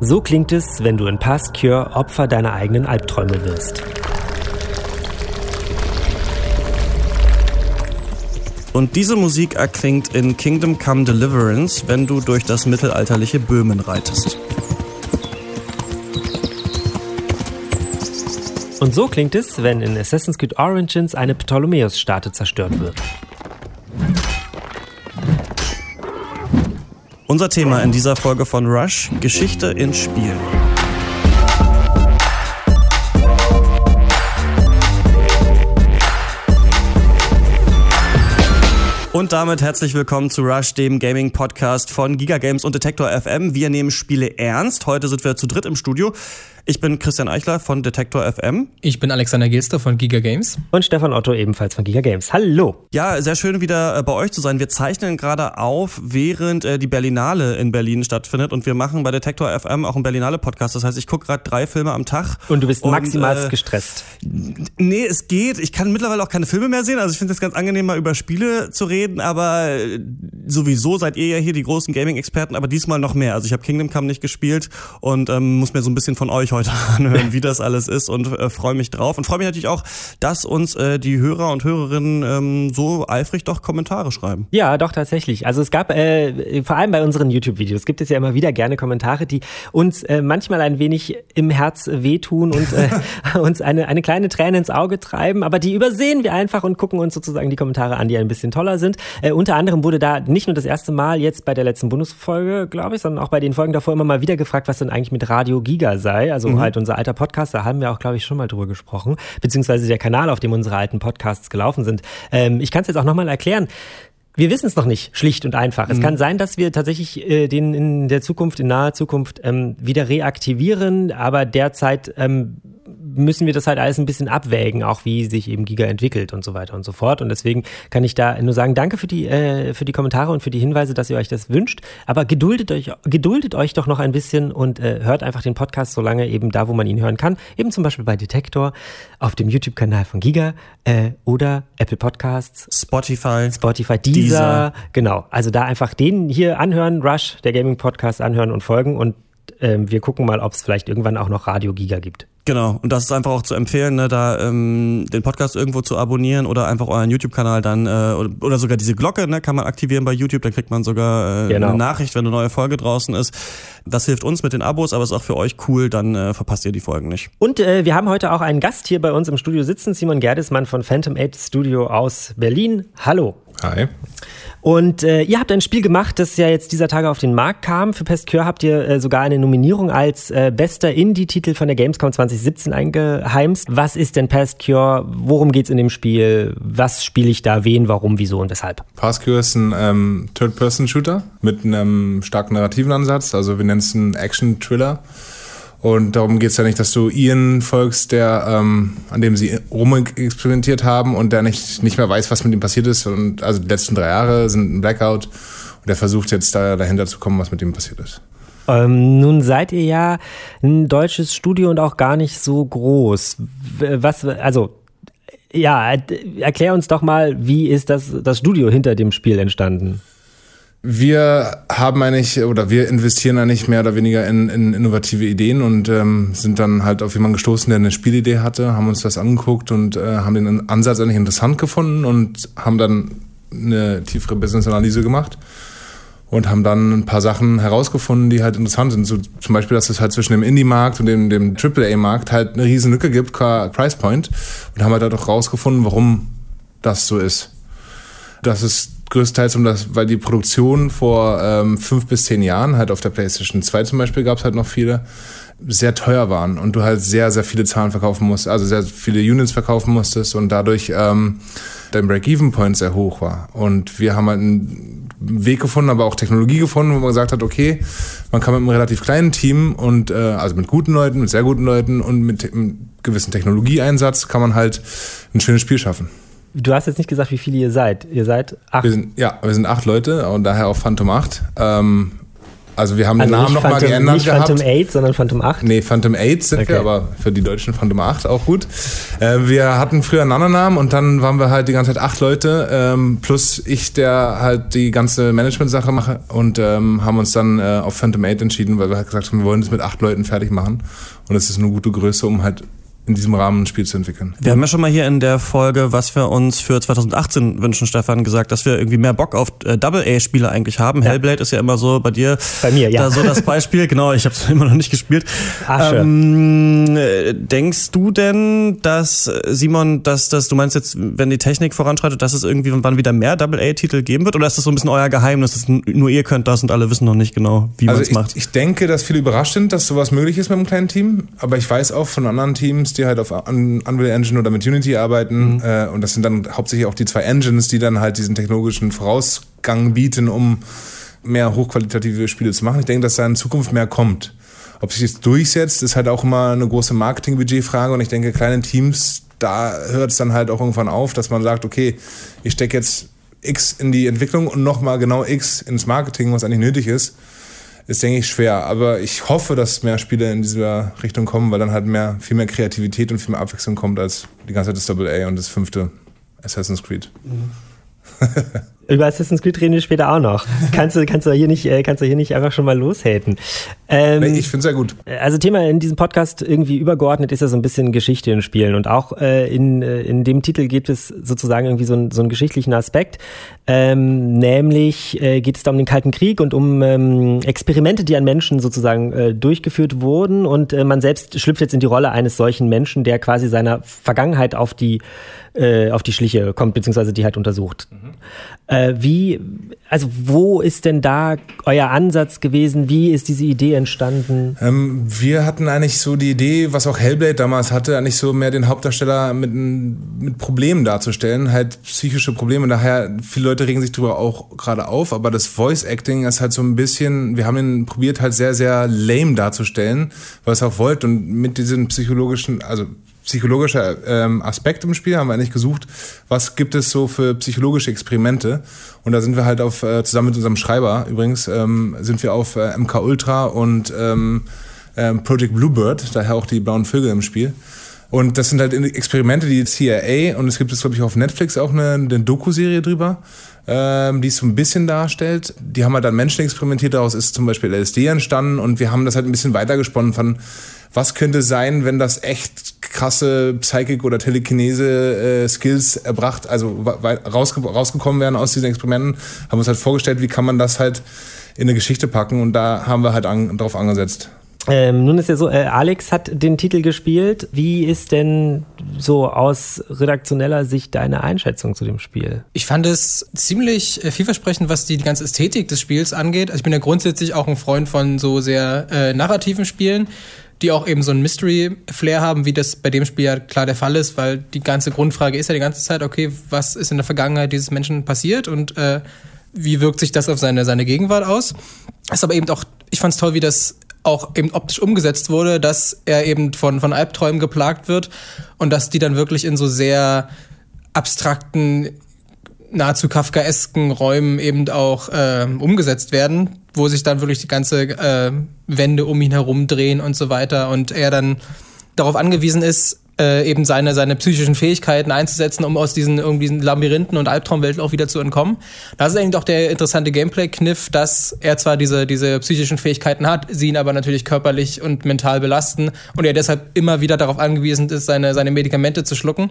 So klingt es, wenn du in Past Cure Opfer deiner eigenen Albträume wirst. Und diese Musik erklingt in Kingdom Come Deliverance, wenn du durch das mittelalterliche Böhmen reitest. Und so klingt es, wenn in Assassin's Creed Origins eine Ptolemäus-Statue zerstört wird. Unser Thema in dieser Folge von Rush, Geschichte in Spielen. Und damit herzlich willkommen zu Rush, dem Gaming-Podcast von Giga Games und Detektor FM. Wir nehmen Spiele ernst. Heute sind wir zu dritt im Studio. Ich bin Christian Eichler von Detektor FM. Ich bin Alexander Gilster von Giga Games. Und Stefan Otto ebenfalls von Giga Games. Hallo. Ja, sehr schön wieder äh, bei euch zu sein. Wir zeichnen gerade auf, während äh, die Berlinale in Berlin stattfindet. Und wir machen bei Detektor FM auch einen Berlinale-Podcast. Das heißt, ich gucke gerade drei Filme am Tag. Und du bist maximal äh, gestresst. Nee, es geht. Ich kann mittlerweile auch keine Filme mehr sehen. Also ich finde es ganz angenehm, mal über Spiele zu reden. Aber äh, sowieso seid ihr ja hier die großen Gaming-Experten. Aber diesmal noch mehr. Also ich habe Kingdom Come nicht gespielt und ähm, muss mir so ein bisschen von euch heute anhören, wie das alles ist und äh, freue mich drauf. Und freue mich natürlich auch, dass uns äh, die Hörer und Hörerinnen ähm, so eifrig doch Kommentare schreiben. Ja, doch tatsächlich. Also es gab äh, vor allem bei unseren YouTube-Videos gibt es ja immer wieder gerne Kommentare, die uns äh, manchmal ein wenig im Herz wehtun und äh, uns eine, eine kleine Träne ins Auge treiben, aber die übersehen wir einfach und gucken uns sozusagen die Kommentare an, die ein bisschen toller sind. Äh, unter anderem wurde da nicht nur das erste Mal jetzt bei der letzten Bundesfolge, glaube ich, sondern auch bei den Folgen davor immer mal wieder gefragt, was denn eigentlich mit Radio Giga sei. Also mhm. halt unser alter Podcast, da haben wir auch, glaube ich, schon mal drüber gesprochen, beziehungsweise der Kanal, auf dem unsere alten Podcasts gelaufen sind. Ähm, ich kann es jetzt auch nochmal erklären. Wir wissen es noch nicht, schlicht und einfach. Mhm. Es kann sein, dass wir tatsächlich äh, den in der Zukunft, in naher Zukunft ähm, wieder reaktivieren, aber derzeit ähm, müssen wir das halt alles ein bisschen abwägen, auch wie sich eben Giga entwickelt und so weiter und so fort. Und deswegen kann ich da nur sagen, danke für die, äh, für die Kommentare und für die Hinweise, dass ihr euch das wünscht. Aber geduldet euch, geduldet euch doch noch ein bisschen und äh, hört einfach den Podcast so lange eben da, wo man ihn hören kann. Eben zum Beispiel bei Detektor, auf dem YouTube-Kanal von Giga äh, oder Apple Podcasts. Spotify. Spotify, Deezer, Deezer. Genau. Also da einfach den hier anhören, Rush, der Gaming-Podcast anhören und folgen und ähm, wir gucken mal, ob es vielleicht irgendwann auch noch Radio Giga gibt. Genau, und das ist einfach auch zu empfehlen, ne, da ähm, den Podcast irgendwo zu abonnieren oder einfach euren YouTube-Kanal dann äh, oder sogar diese Glocke, ne, kann man aktivieren bei YouTube, da kriegt man sogar äh, genau. eine Nachricht, wenn eine neue Folge draußen ist. Das hilft uns mit den Abos, aber ist auch für euch cool, dann äh, verpasst ihr die Folgen nicht. Und äh, wir haben heute auch einen Gast hier bei uns im Studio sitzen, Simon Gerdesmann von Phantom 8 Studio aus Berlin. Hallo. Hi. Und äh, ihr habt ein Spiel gemacht, das ja jetzt dieser Tage auf den Markt kam. Für Pestcure habt ihr äh, sogar eine Nominierung als äh, bester Indie-Titel von der Gamescom 2017 eingeheimst. Was ist denn Pestcure? Worum geht's in dem Spiel? Was spiele ich da? Wen? Warum? Wieso und weshalb? Pestcure ist ein ähm, Third-Person-Shooter mit einem starken narrativen Ansatz. Also wir nennen es einen Action-Thriller. Und darum geht es ja nicht, dass du Ian folgst, der, ähm, an dem sie rumexperimentiert haben und der nicht, nicht mehr weiß, was mit ihm passiert ist. Und also die letzten drei Jahre sind ein Blackout und er versucht jetzt da dahinter zu kommen, was mit ihm passiert ist. Ähm, nun seid ihr ja ein deutsches Studio und auch gar nicht so groß. Was, also, ja, erklär uns doch mal, wie ist das, das Studio hinter dem Spiel entstanden? Wir haben eigentlich oder wir investieren eigentlich mehr oder weniger in, in innovative Ideen und ähm, sind dann halt auf jemanden gestoßen, der eine Spielidee hatte, haben uns das angeguckt und äh, haben den Ansatz eigentlich interessant gefunden und haben dann eine tiefere Business-Analyse gemacht und haben dann ein paar Sachen herausgefunden, die halt interessant sind. So zum Beispiel, dass es halt zwischen dem Indie-Markt und dem, dem AAA-Markt halt eine riesen Lücke gibt, qua Price Point und haben halt auch herausgefunden, warum das so ist. Das ist größtenteils um das, weil die Produktion vor ähm, fünf bis zehn Jahren, halt auf der PlayStation 2 zum Beispiel gab es halt noch viele, sehr teuer waren und du halt sehr, sehr viele Zahlen verkaufen musst, also sehr viele Units verkaufen musstest und dadurch ähm, dein Break-Even-Point sehr hoch war. Und wir haben halt einen Weg gefunden, aber auch Technologie gefunden, wo man gesagt hat, okay, man kann mit einem relativ kleinen Team und äh, also mit guten Leuten, mit sehr guten Leuten und mit einem gewissen Technologieeinsatz kann man halt ein schönes Spiel schaffen. Du hast jetzt nicht gesagt, wie viele ihr seid. Ihr seid acht. Wir sind, ja, wir sind acht Leute und daher auch Phantom 8. Ähm, Also wir haben also den Namen nochmal geändert nicht gehabt. Phantom 8, sondern Phantom 8? Nee, Phantom 8 sind okay. wir, aber für die Deutschen Phantom 8 auch gut. Äh, wir hatten früher einen anderen Namen und dann waren wir halt die ganze Zeit acht Leute, ähm, plus ich, der halt die ganze Management-Sache mache und ähm, haben uns dann äh, auf Phantom 8 entschieden, weil wir halt gesagt haben, wir wollen das mit acht Leuten fertig machen. Und das ist eine gute Größe, um halt in diesem Rahmen ein Spiel zu entwickeln. Wir haben ja schon mal hier in der Folge, was wir uns für 2018 wünschen, Stefan, gesagt, dass wir irgendwie mehr Bock auf äh, Double-A-Spiele eigentlich haben. Ja. Hellblade ist ja immer so bei dir. Bei mir, ja. Da so das Beispiel. genau, ich habe es immer noch nicht gespielt. Ach, ähm, denkst du denn, dass, Simon, dass, dass du meinst jetzt, wenn die Technik voranschreitet, dass es irgendwie wann wieder mehr Double-A-Titel geben wird? Oder ist das so ein bisschen euer Geheimnis, dass nur ihr könnt das und alle wissen noch nicht genau, wie also man es macht? Ich denke, dass viele überrascht sind, dass sowas möglich ist mit einem kleinen Team. Aber ich weiß auch von anderen Teams, die halt auf Unreal Engine oder mit Unity arbeiten. Mhm. Äh, und das sind dann hauptsächlich auch die zwei Engines, die dann halt diesen technologischen Vorausgang bieten, um mehr hochqualitative Spiele zu machen. Ich denke, dass da in Zukunft mehr kommt. Ob sich das durchsetzt, ist halt auch immer eine große Marketingbudgetfrage. Und ich denke, kleine Teams, da hört es dann halt auch irgendwann auf, dass man sagt, okay, ich stecke jetzt X in die Entwicklung und nochmal genau X ins Marketing, was eigentlich nötig ist ist, denke ich, schwer. Aber ich hoffe, dass mehr Spiele in dieser Richtung kommen, weil dann halt mehr, viel mehr Kreativität und viel mehr Abwechslung kommt als die ganze Zeit das Double A und das fünfte Assassin's Creed. Mhm. Über Assassin's Creed reden wir später auch noch. Kannst du, kannst du hier nicht, äh, kannst du hier nicht einfach schon mal loshaten? Ähm, ich finde es sehr gut. Also Thema in diesem Podcast irgendwie übergeordnet ist ja so ein bisschen Geschichte in Spielen und auch äh, in, äh, in dem Titel gibt es sozusagen irgendwie so, ein, so einen geschichtlichen Aspekt. Ähm, nämlich äh, geht es da um den Kalten Krieg und um ähm, Experimente, die an Menschen sozusagen äh, durchgeführt wurden und äh, man selbst schlüpft jetzt in die Rolle eines solchen Menschen, der quasi seiner Vergangenheit auf die äh, auf die Schliche kommt, beziehungsweise die halt untersucht. Mhm. Äh, wie, also wo ist denn da euer Ansatz gewesen? Wie ist diese Idee entstanden? Ähm, wir hatten eigentlich so die Idee, was auch Hellblade damals hatte, eigentlich so mehr den Hauptdarsteller mit, mit Problemen darzustellen, halt psychische Probleme. Daher, viele Leute regen sich darüber auch gerade auf, aber das Voice Acting ist halt so ein bisschen, wir haben ihn probiert halt sehr, sehr lame darzustellen, weil es auch wollt und mit diesen psychologischen, also psychologischer ähm, Aspekt im Spiel, haben wir eigentlich gesucht, was gibt es so für psychologische Experimente. Und da sind wir halt auf, äh, zusammen mit unserem Schreiber übrigens, ähm, sind wir auf äh, MK Ultra und ähm, ähm, Project Bluebird, daher auch die blauen Vögel im Spiel. Und das sind halt Experimente, die CIA, und es gibt es, glaube ich, auf Netflix auch eine, eine Doku-Serie drüber, ähm, die es so ein bisschen darstellt. Die haben halt dann Menschen experimentiert, daraus ist zum Beispiel LSD entstanden und wir haben das halt ein bisschen weitergesponnen von, was könnte sein, wenn das echt krasse Psychic- oder Telekinese-Skills äh, erbracht, also rausge rausgekommen wären aus diesen Experimenten, haben uns halt vorgestellt, wie kann man das halt in eine Geschichte packen und da haben wir halt an, drauf angesetzt. Ähm, nun ist ja so, äh, Alex hat den Titel gespielt. Wie ist denn so aus redaktioneller Sicht deine Einschätzung zu dem Spiel? Ich fand es ziemlich äh, vielversprechend, was die, die ganze Ästhetik des Spiels angeht. Also ich bin ja grundsätzlich auch ein Freund von so sehr äh, narrativen Spielen die auch eben so ein Mystery-Flair haben, wie das bei dem Spiel ja klar der Fall ist, weil die ganze Grundfrage ist ja die ganze Zeit, okay, was ist in der Vergangenheit dieses Menschen passiert und äh, wie wirkt sich das auf seine, seine Gegenwart aus? Ist aber eben auch, ich fand es toll, wie das auch eben optisch umgesetzt wurde, dass er eben von, von Albträumen geplagt wird und dass die dann wirklich in so sehr abstrakten, nahezu kafkaesken Räumen eben auch äh, umgesetzt werden, wo sich dann wirklich die ganze äh, Wände um ihn herum drehen und so weiter und er dann darauf angewiesen ist, äh, eben seine, seine psychischen Fähigkeiten einzusetzen, um aus diesen irgendwie Labyrinthen und Albtraumwelten auch wieder zu entkommen. Das ist eigentlich doch der interessante Gameplay-Kniff, dass er zwar diese, diese psychischen Fähigkeiten hat, sie ihn aber natürlich körperlich und mental belasten und er deshalb immer wieder darauf angewiesen ist, seine, seine Medikamente zu schlucken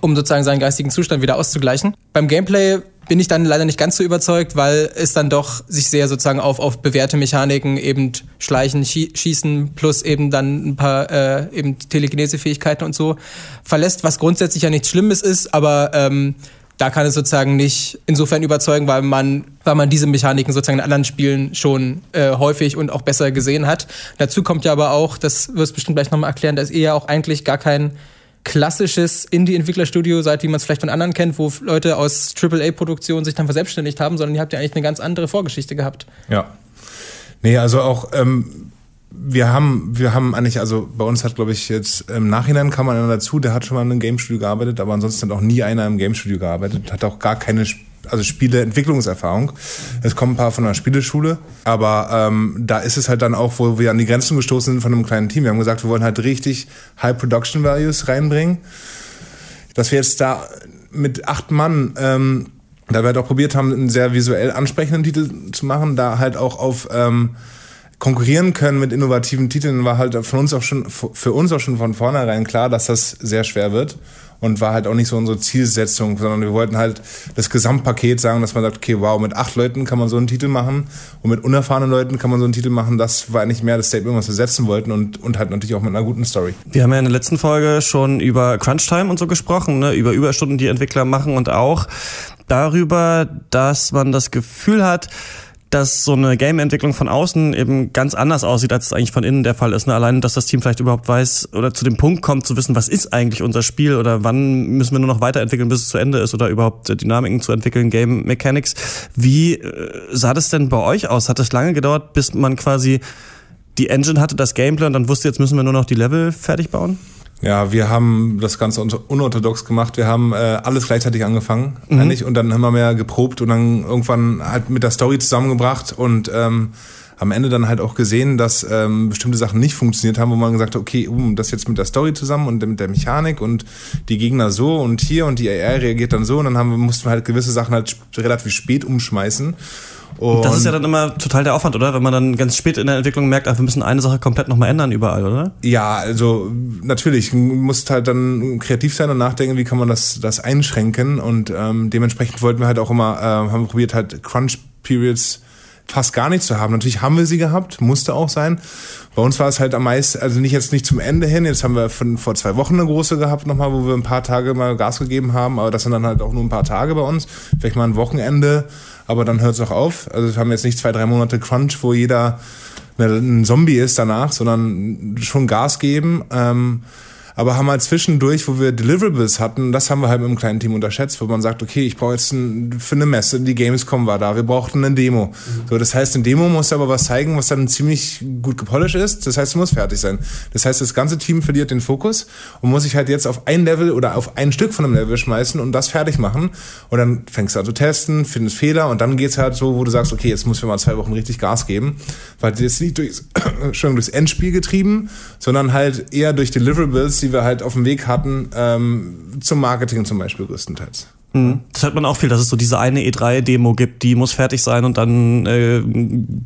um sozusagen seinen geistigen Zustand wieder auszugleichen. Beim Gameplay bin ich dann leider nicht ganz so überzeugt, weil es dann doch sich sehr sozusagen auf, auf bewährte Mechaniken eben Schleichen, Schießen plus eben dann ein paar äh, eben Telekinese-Fähigkeiten und so verlässt, was grundsätzlich ja nichts Schlimmes ist, aber ähm, da kann es sozusagen nicht insofern überzeugen, weil man, weil man diese Mechaniken sozusagen in anderen Spielen schon äh, häufig und auch besser gesehen hat. Dazu kommt ja aber auch, das wirst du bestimmt gleich nochmal erklären, dass ihr ja auch eigentlich gar kein klassisches Indie-Entwicklerstudio seid, wie man es vielleicht von anderen kennt, wo Leute aus AAA-Produktionen sich dann verselbstständigt haben, sondern ihr habt ja eigentlich eine ganz andere Vorgeschichte gehabt. Ja. Nee, also auch, ähm, wir haben, wir haben eigentlich, also bei uns hat, glaube ich, jetzt im Nachhinein kam man einer dazu, der hat schon mal in einem Game Studio gearbeitet, aber ansonsten hat auch nie einer im Game Studio gearbeitet, hat auch gar keine also Spieleentwicklungserfahrung. Es kommen ein paar von der Spieleschule, aber ähm, da ist es halt dann auch, wo wir an die Grenzen gestoßen sind von einem kleinen Team. Wir haben gesagt, wir wollen halt richtig High Production Values reinbringen. Dass wir jetzt da mit acht Mann ähm, da wir halt auch probiert haben, einen sehr visuell ansprechenden Titel zu machen, da halt auch auf ähm, konkurrieren können mit innovativen Titeln, war halt von uns auch schon, für uns auch schon von vornherein klar, dass das sehr schwer wird und war halt auch nicht so unsere Zielsetzung, sondern wir wollten halt das Gesamtpaket sagen, dass man sagt, okay, wow, mit acht Leuten kann man so einen Titel machen und mit unerfahrenen Leuten kann man so einen Titel machen. Das war eigentlich mehr das Statement, was wir setzen wollten und, und halt natürlich auch mit einer guten Story. Wir haben ja in der letzten Folge schon über Crunch-Time und so gesprochen, ne? über Überstunden, die Entwickler machen und auch darüber, dass man das Gefühl hat, dass so eine Game-Entwicklung von außen eben ganz anders aussieht, als es eigentlich von innen der Fall ist. Ne? Allein, dass das Team vielleicht überhaupt weiß oder zu dem Punkt kommt, zu wissen, was ist eigentlich unser Spiel oder wann müssen wir nur noch weiterentwickeln, bis es zu Ende ist oder überhaupt Dynamiken zu entwickeln, Game Mechanics. Wie äh, sah das denn bei euch aus? Hat es lange gedauert, bis man quasi die Engine hatte, das Gameplay und dann wusste, jetzt müssen wir nur noch die Level fertig bauen? Ja, wir haben das Ganze unorthodox gemacht. Wir haben äh, alles gleichzeitig angefangen mhm. eigentlich und dann haben wir mehr geprobt und dann irgendwann halt mit der Story zusammengebracht und ähm, am Ende dann halt auch gesehen, dass ähm, bestimmte Sachen nicht funktioniert haben, wo man gesagt hat, okay, um, das jetzt mit der Story zusammen und mit der Mechanik und die Gegner so und hier und die AI reagiert dann so und dann haben wir, mussten wir halt gewisse Sachen halt relativ spät umschmeißen und das ist ja dann immer total der Aufwand, oder? Wenn man dann ganz spät in der Entwicklung merkt, ach, wir müssen eine Sache komplett nochmal ändern überall, oder? Ja, also natürlich, du musst halt dann kreativ sein und nachdenken, wie kann man das, das einschränken. Und ähm, dementsprechend wollten wir halt auch immer, äh, haben wir probiert, halt Crunch-Periods fast gar nicht zu haben. Natürlich haben wir sie gehabt, musste auch sein. Bei uns war es halt am meisten, also nicht jetzt nicht zum Ende hin, jetzt haben wir von, vor zwei Wochen eine große gehabt nochmal, wo wir ein paar Tage mal Gas gegeben haben, aber das sind dann halt auch nur ein paar Tage bei uns, vielleicht mal ein Wochenende, aber dann hört es auch auf. Also wir haben jetzt nicht zwei, drei Monate Crunch, wo jeder ein Zombie ist danach, sondern schon Gas geben. Ähm, aber haben halt zwischendurch, wo wir Deliverables hatten, das haben wir halt mit einem kleinen Team unterschätzt, wo man sagt, okay, ich brauche jetzt ein, für eine Messe, die Gamescom war da, wir brauchten eine Demo. Mhm. So, das heißt, eine Demo muss aber was zeigen, was dann ziemlich gut gepolished ist. Das heißt, es muss fertig sein. Das heißt, das ganze Team verliert den Fokus und muss sich halt jetzt auf ein Level oder auf ein Stück von einem Level schmeißen und das fertig machen. Und dann fängst du an zu testen, findest Fehler und dann geht's halt so, wo du sagst, okay, jetzt muss wir mal zwei Wochen richtig Gas geben, weil das jetzt nicht durchs, schon durchs Endspiel getrieben, sondern halt eher durch Deliverables, die die wir halt auf dem Weg hatten, ähm, zum Marketing zum Beispiel größtenteils. Mhm. Das hört man auch viel, dass es so diese eine E3-Demo gibt, die muss fertig sein und dann äh,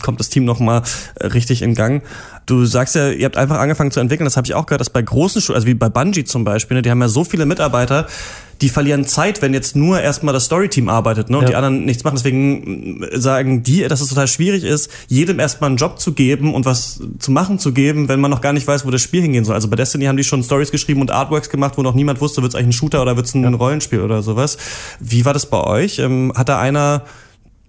kommt das Team nochmal richtig in Gang. Du sagst ja, ihr habt einfach angefangen zu entwickeln, das habe ich auch gehört, dass bei großen Schulen, also wie bei Bungie zum Beispiel, ne, die haben ja so viele Mitarbeiter, die verlieren Zeit, wenn jetzt nur erstmal das Storyteam arbeitet ne, und ja. die anderen nichts machen. Deswegen äh, sagen die, dass es total schwierig ist, jedem erstmal einen Job zu geben und was zu machen zu geben, wenn man noch gar nicht weiß, wo das Spiel hingehen soll. Also bei Destiny haben die schon Stories geschrieben und Artworks gemacht, wo noch niemand wusste, wird es eigentlich ein Shooter oder wird es ein ja. Rollenspiel oder sowas. Wie war das bei euch? Ähm, hat da einer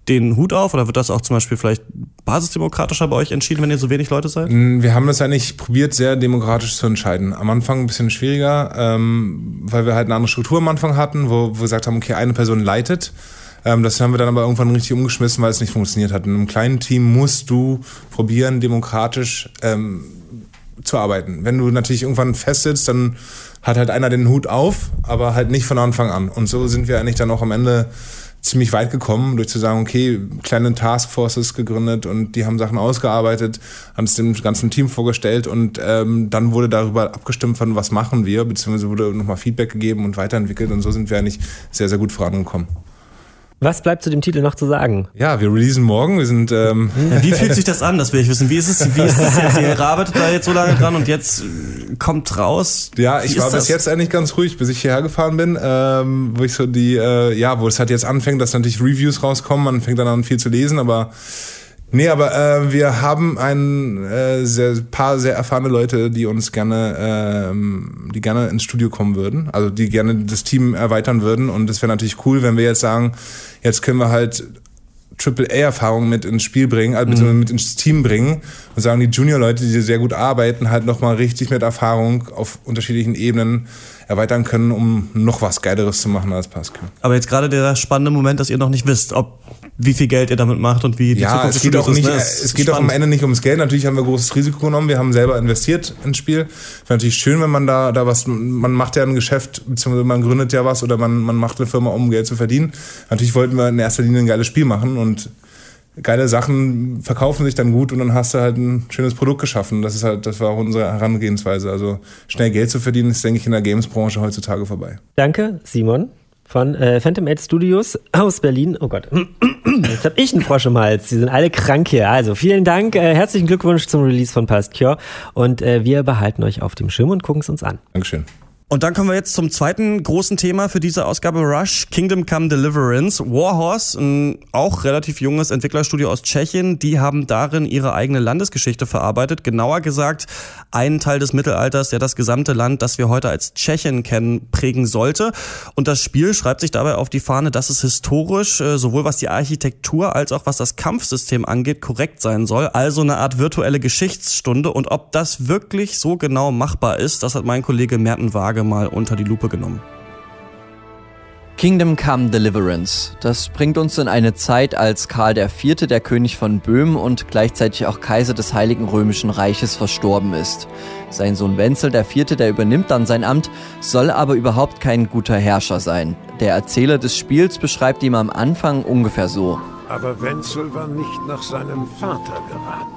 den Hut auf oder wird das auch zum Beispiel vielleicht basisdemokratischer bei euch entschieden, wenn ihr so wenig Leute seid? Mm, wir haben das eigentlich probiert, sehr demokratisch zu entscheiden. Am Anfang ein bisschen schwieriger, ähm, weil wir halt eine andere Struktur am Anfang hatten, wo, wo wir gesagt haben, okay, eine Person leitet. Ähm, das haben wir dann aber irgendwann richtig umgeschmissen, weil es nicht funktioniert hat. In einem kleinen Team musst du probieren, demokratisch ähm, zu arbeiten. Wenn du natürlich irgendwann festsitzt, dann hat halt einer den Hut auf, aber halt nicht von Anfang an. Und so sind wir eigentlich dann auch am Ende ziemlich weit gekommen, durch zu sagen, okay, kleine Taskforces gegründet und die haben Sachen ausgearbeitet, haben es dem ganzen Team vorgestellt und ähm, dann wurde darüber abgestimmt, von was machen wir, beziehungsweise wurde nochmal Feedback gegeben und weiterentwickelt und so sind wir eigentlich sehr, sehr gut vorangekommen. Was bleibt zu dem Titel noch zu sagen? Ja, wir releasen morgen. Wir sind. Ähm ja, wie fühlt sich das an? Das will ich wissen. Wie ist es? Wie ist es jetzt? Ihr arbeitet da jetzt so lange dran und jetzt äh, kommt raus. Ja, ich war bis jetzt eigentlich ganz ruhig, bis ich hierher gefahren bin, ähm, wo ich so die, äh, ja, wo es halt jetzt anfängt, dass natürlich Reviews rauskommen. Man fängt dann an viel zu lesen, aber Nee, aber äh, wir haben ein äh, sehr, paar sehr erfahrene Leute, die uns gerne, ähm, die gerne ins Studio kommen würden, also die gerne das Team erweitern würden. Und es wäre natürlich cool, wenn wir jetzt sagen, jetzt können wir halt Triple-A-Erfahrung mit ins Spiel bringen, also mhm. mit ins Team bringen und sagen, die Junior-Leute, die sehr gut arbeiten, halt nochmal richtig mit Erfahrung auf unterschiedlichen Ebenen erweitern können, um noch was Geileres zu machen als Pascal. Aber jetzt gerade der spannende Moment, dass ihr noch nicht wisst, ob wie viel Geld ihr damit macht und wie die ja, Zukunft es geht auch ist, nicht, ne? es geht auch am Ende nicht ums Geld. Natürlich haben wir großes Risiko genommen. Wir haben selber investiert ins Spiel. Wäre natürlich schön, wenn man da, da was, man macht ja ein Geschäft, beziehungsweise man gründet ja was oder man, man macht eine Firma, um Geld zu verdienen. Natürlich wollten wir in erster Linie ein geiles Spiel machen und geile Sachen verkaufen sich dann gut und dann hast du halt ein schönes Produkt geschaffen. Das ist halt, das war auch unsere Herangehensweise. Also schnell Geld zu verdienen, ist, denke ich, in der Games-Branche heutzutage vorbei. Danke, Simon von äh, Phantom 8 Studios aus Berlin. Oh Gott, jetzt habe ich einen Frosch im Hals. Sie sind alle krank hier. Also vielen Dank, äh, herzlichen Glückwunsch zum Release von Past Cure und äh, wir behalten euch auf dem Schirm und gucken es uns an. Dankeschön. Und dann kommen wir jetzt zum zweiten großen Thema für diese Ausgabe Rush, Kingdom Come Deliverance. Warhorse, ein auch relativ junges Entwicklerstudio aus Tschechien, die haben darin ihre eigene Landesgeschichte verarbeitet. Genauer gesagt, einen Teil des Mittelalters, der das gesamte Land, das wir heute als Tschechien kennen, prägen sollte. Und das Spiel schreibt sich dabei auf die Fahne, dass es historisch, äh, sowohl was die Architektur als auch was das Kampfsystem angeht, korrekt sein soll. Also eine Art virtuelle Geschichtsstunde. Und ob das wirklich so genau machbar ist, das hat mein Kollege Merten Waage mal unter die Lupe genommen. Kingdom Come Deliverance. Das bringt uns in eine Zeit, als Karl IV., der König von Böhmen und gleichzeitig auch Kaiser des Heiligen Römischen Reiches, verstorben ist. Sein Sohn Wenzel IV., der übernimmt dann sein Amt, soll aber überhaupt kein guter Herrscher sein. Der Erzähler des Spiels beschreibt ihm am Anfang ungefähr so. Aber Wenzel war nicht nach seinem Vater geraten.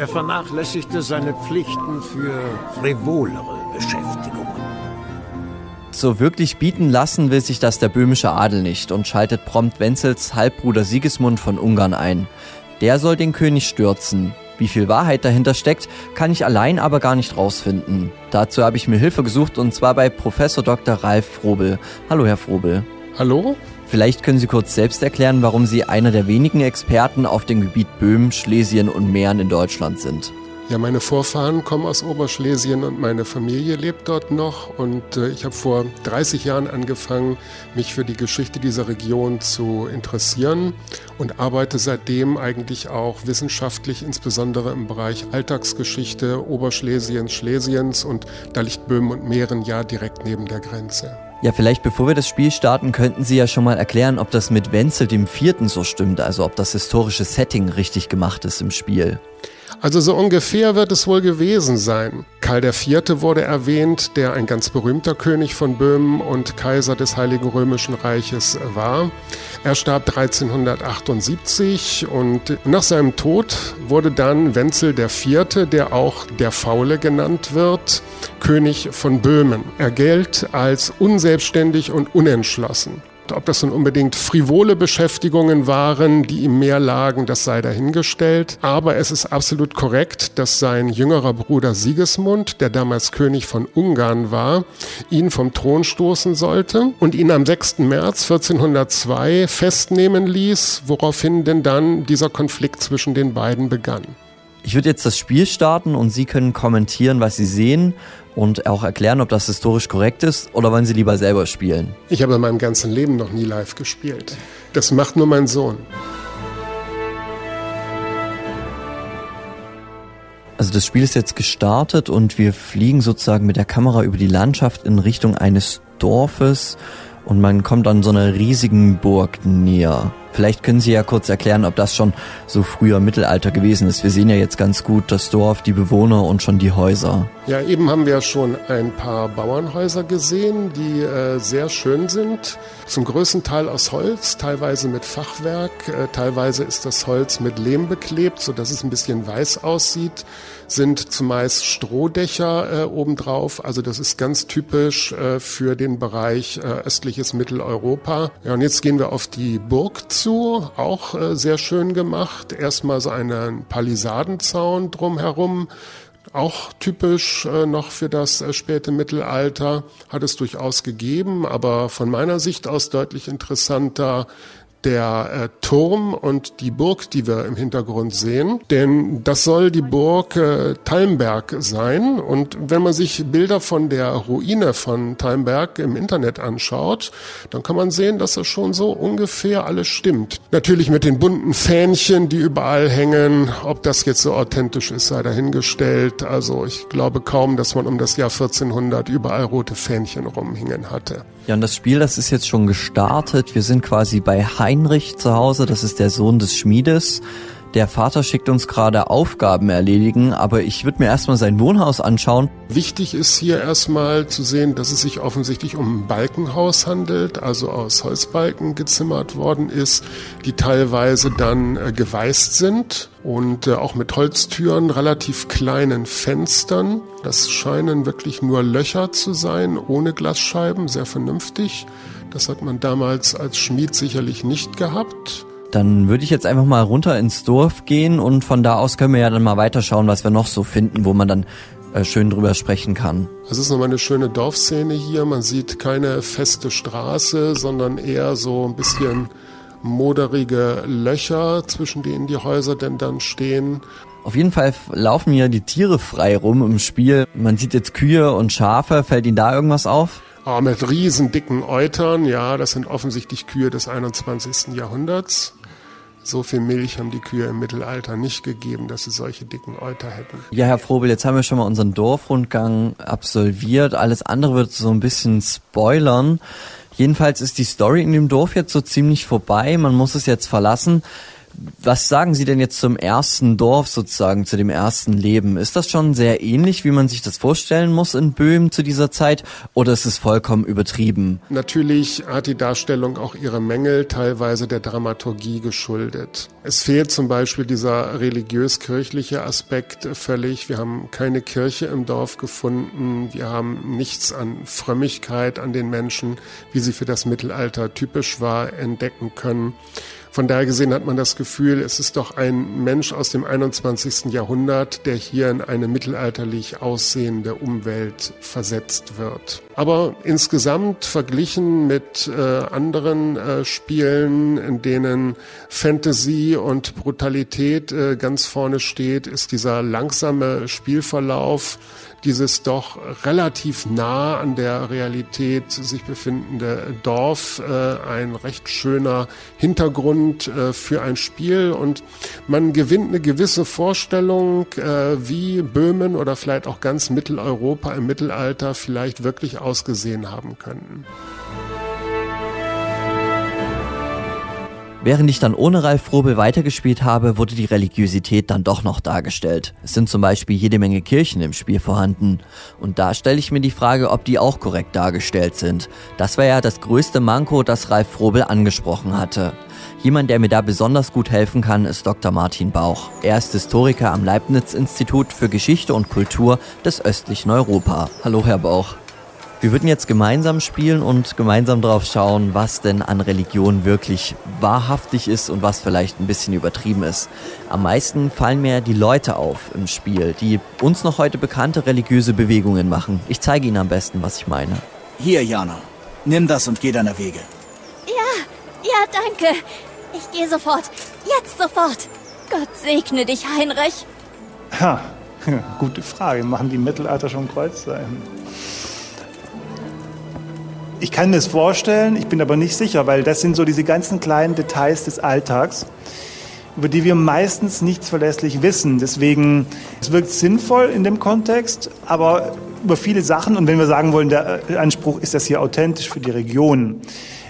Er vernachlässigte seine Pflichten für frivolere Beschäftigungen. So wirklich bieten lassen will sich das der böhmische Adel nicht und schaltet prompt Wenzels Halbbruder Sigismund von Ungarn ein. Der soll den König stürzen. Wie viel Wahrheit dahinter steckt, kann ich allein aber gar nicht rausfinden. Dazu habe ich mir Hilfe gesucht und zwar bei Professor Dr. Ralf Frobel. Hallo, Herr Frobel. Hallo? Vielleicht können Sie kurz selbst erklären, warum Sie einer der wenigen Experten auf dem Gebiet Böhmen, Schlesien und Mähren in Deutschland sind. Ja, meine Vorfahren kommen aus Oberschlesien und meine Familie lebt dort noch. Und äh, ich habe vor 30 Jahren angefangen, mich für die Geschichte dieser Region zu interessieren und arbeite seitdem eigentlich auch wissenschaftlich, insbesondere im Bereich Alltagsgeschichte Oberschlesiens, Schlesiens. Und da liegt Böhmen und Mähren ja direkt neben der Grenze. Ja, vielleicht bevor wir das Spiel starten, könnten Sie ja schon mal erklären, ob das mit Wenzel dem Vierten so stimmt, also ob das historische Setting richtig gemacht ist im Spiel. Also so ungefähr wird es wohl gewesen sein. Karl IV. wurde erwähnt, der ein ganz berühmter König von Böhmen und Kaiser des Heiligen Römischen Reiches war. Er starb 1378 und nach seinem Tod wurde dann Wenzel IV., der auch der Faule genannt wird, König von Böhmen. Er gilt als unselbstständig und unentschlossen. Ob das nun unbedingt frivole Beschäftigungen waren, die ihm mehr lagen, das sei dahingestellt. Aber es ist absolut korrekt, dass sein jüngerer Bruder Sigismund, der damals König von Ungarn war, ihn vom Thron stoßen sollte und ihn am 6. März 1402 festnehmen ließ, woraufhin denn dann dieser Konflikt zwischen den beiden begann. Ich würde jetzt das Spiel starten und Sie können kommentieren, was Sie sehen und auch erklären, ob das historisch korrekt ist oder wollen Sie lieber selber spielen? Ich habe in meinem ganzen Leben noch nie live gespielt. Das macht nur mein Sohn. Also das Spiel ist jetzt gestartet und wir fliegen sozusagen mit der Kamera über die Landschaft in Richtung eines Dorfes und man kommt an so einer riesigen Burg näher. Vielleicht können Sie ja kurz erklären, ob das schon so früher Mittelalter gewesen ist. Wir sehen ja jetzt ganz gut das Dorf, die Bewohner und schon die Häuser. Ja, eben haben wir schon ein paar Bauernhäuser gesehen, die äh, sehr schön sind. Zum größten Teil aus Holz, teilweise mit Fachwerk, äh, teilweise ist das Holz mit Lehm beklebt, so dass es ein bisschen weiß aussieht. Sind zumeist Strohdächer äh, obendrauf, also das ist ganz typisch äh, für den Bereich äh, östliches Mitteleuropa. Ja, und jetzt gehen wir auf die Burg zu, auch äh, sehr schön gemacht. Erstmal so einen Palisadenzaun drumherum. Auch typisch äh, noch für das äh, späte Mittelalter hat es durchaus gegeben, aber von meiner Sicht aus deutlich interessanter der äh, Turm und die Burg, die wir im Hintergrund sehen. Denn das soll die Burg äh, Talmberg sein. Und wenn man sich Bilder von der Ruine von Talmberg im Internet anschaut, dann kann man sehen, dass das schon so ungefähr alles stimmt. Natürlich mit den bunten Fähnchen, die überall hängen. Ob das jetzt so authentisch ist, sei dahingestellt. Also ich glaube kaum, dass man um das Jahr 1400 überall rote Fähnchen rumhängen hatte. Ja, und das Spiel, das ist jetzt schon gestartet. Wir sind quasi bei Heinrich zu Hause. Das ist der Sohn des Schmiedes. Der Vater schickt uns gerade Aufgaben erledigen, aber ich würde mir erstmal sein Wohnhaus anschauen. Wichtig ist hier erstmal zu sehen, dass es sich offensichtlich um ein Balkenhaus handelt, also aus Holzbalken gezimmert worden ist, die teilweise dann äh, geweißt sind und äh, auch mit Holztüren, relativ kleinen Fenstern. Das scheinen wirklich nur Löcher zu sein, ohne Glasscheiben, sehr vernünftig. Das hat man damals als Schmied sicherlich nicht gehabt. Dann würde ich jetzt einfach mal runter ins Dorf gehen und von da aus können wir ja dann mal weiterschauen, was wir noch so finden, wo man dann äh, schön drüber sprechen kann. Es ist nochmal eine schöne Dorfszene hier. Man sieht keine feste Straße, sondern eher so ein bisschen moderige Löcher, zwischen denen die Häuser denn dann stehen. Auf jeden Fall laufen hier die Tiere frei rum im Spiel. Man sieht jetzt Kühe und Schafe. Fällt Ihnen da irgendwas auf? Oh, mit riesen dicken Eutern. Ja, das sind offensichtlich Kühe des 21. Jahrhunderts. So viel Milch haben die Kühe im Mittelalter nicht gegeben, dass sie solche dicken Euter hätten. Ja, Herr Frobel, jetzt haben wir schon mal unseren Dorfrundgang absolviert. Alles andere wird so ein bisschen spoilern. Jedenfalls ist die Story in dem Dorf jetzt so ziemlich vorbei. Man muss es jetzt verlassen. Was sagen Sie denn jetzt zum ersten Dorf sozusagen, zu dem ersten Leben? Ist das schon sehr ähnlich, wie man sich das vorstellen muss in Böhmen zu dieser Zeit oder ist es vollkommen übertrieben? Natürlich hat die Darstellung auch ihre Mängel, teilweise der Dramaturgie geschuldet. Es fehlt zum Beispiel dieser religiös-kirchliche Aspekt völlig. Wir haben keine Kirche im Dorf gefunden. Wir haben nichts an Frömmigkeit an den Menschen, wie sie für das Mittelalter typisch war, entdecken können. Von daher gesehen hat man das Gefühl, es ist doch ein Mensch aus dem 21. Jahrhundert, der hier in eine mittelalterlich aussehende Umwelt versetzt wird. Aber insgesamt verglichen mit äh, anderen äh, Spielen, in denen Fantasy und Brutalität äh, ganz vorne steht, ist dieser langsame Spielverlauf dieses doch relativ nah an der Realität sich befindende Dorf äh, ein recht schöner Hintergrund äh, für ein Spiel und man gewinnt eine gewisse Vorstellung, äh, wie Böhmen oder vielleicht auch ganz Mitteleuropa im Mittelalter vielleicht wirklich ausgesehen haben könnten. Während ich dann ohne Ralf Frobel weitergespielt habe, wurde die Religiosität dann doch noch dargestellt. Es sind zum Beispiel jede Menge Kirchen im Spiel vorhanden. Und da stelle ich mir die Frage, ob die auch korrekt dargestellt sind. Das war ja das größte Manko, das Ralf Frobel angesprochen hatte. Jemand, der mir da besonders gut helfen kann, ist Dr. Martin Bauch. Er ist Historiker am Leibniz-Institut für Geschichte und Kultur des östlichen Europa. Hallo, Herr Bauch. Wir würden jetzt gemeinsam spielen und gemeinsam drauf schauen, was denn an Religion wirklich wahrhaftig ist und was vielleicht ein bisschen übertrieben ist. Am meisten fallen mir die Leute auf im Spiel, die uns noch heute bekannte religiöse Bewegungen machen. Ich zeige Ihnen am besten, was ich meine. Hier, Jana. Nimm das und geh deiner Wege. Ja, ja, danke. Ich gehe sofort. Jetzt sofort. Gott segne dich, Heinrich. Ha, gute Frage. Machen die im Mittelalter schon Kreuzzeichen? Ich kann das vorstellen, ich bin aber nicht sicher, weil das sind so diese ganzen kleinen Details des Alltags, über die wir meistens nichts verlässlich wissen. Deswegen, es wirkt sinnvoll in dem Kontext, aber über viele Sachen, und wenn wir sagen wollen, der Anspruch ist das hier authentisch für die Region,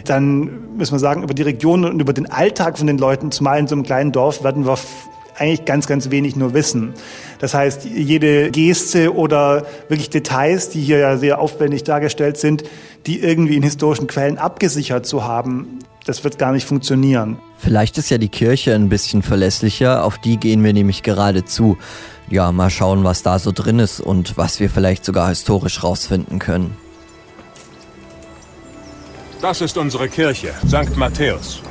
dann müssen wir sagen, über die Region und über den Alltag von den Leuten, zumal in so einem kleinen Dorf, werden wir eigentlich ganz, ganz wenig nur wissen. Das heißt, jede Geste oder wirklich Details, die hier ja sehr aufwendig dargestellt sind, die irgendwie in historischen Quellen abgesichert zu haben, das wird gar nicht funktionieren. Vielleicht ist ja die Kirche ein bisschen verlässlicher, auf die gehen wir nämlich gerade zu. Ja, mal schauen, was da so drin ist und was wir vielleicht sogar historisch rausfinden können. Das ist unsere Kirche, St. Matthäus.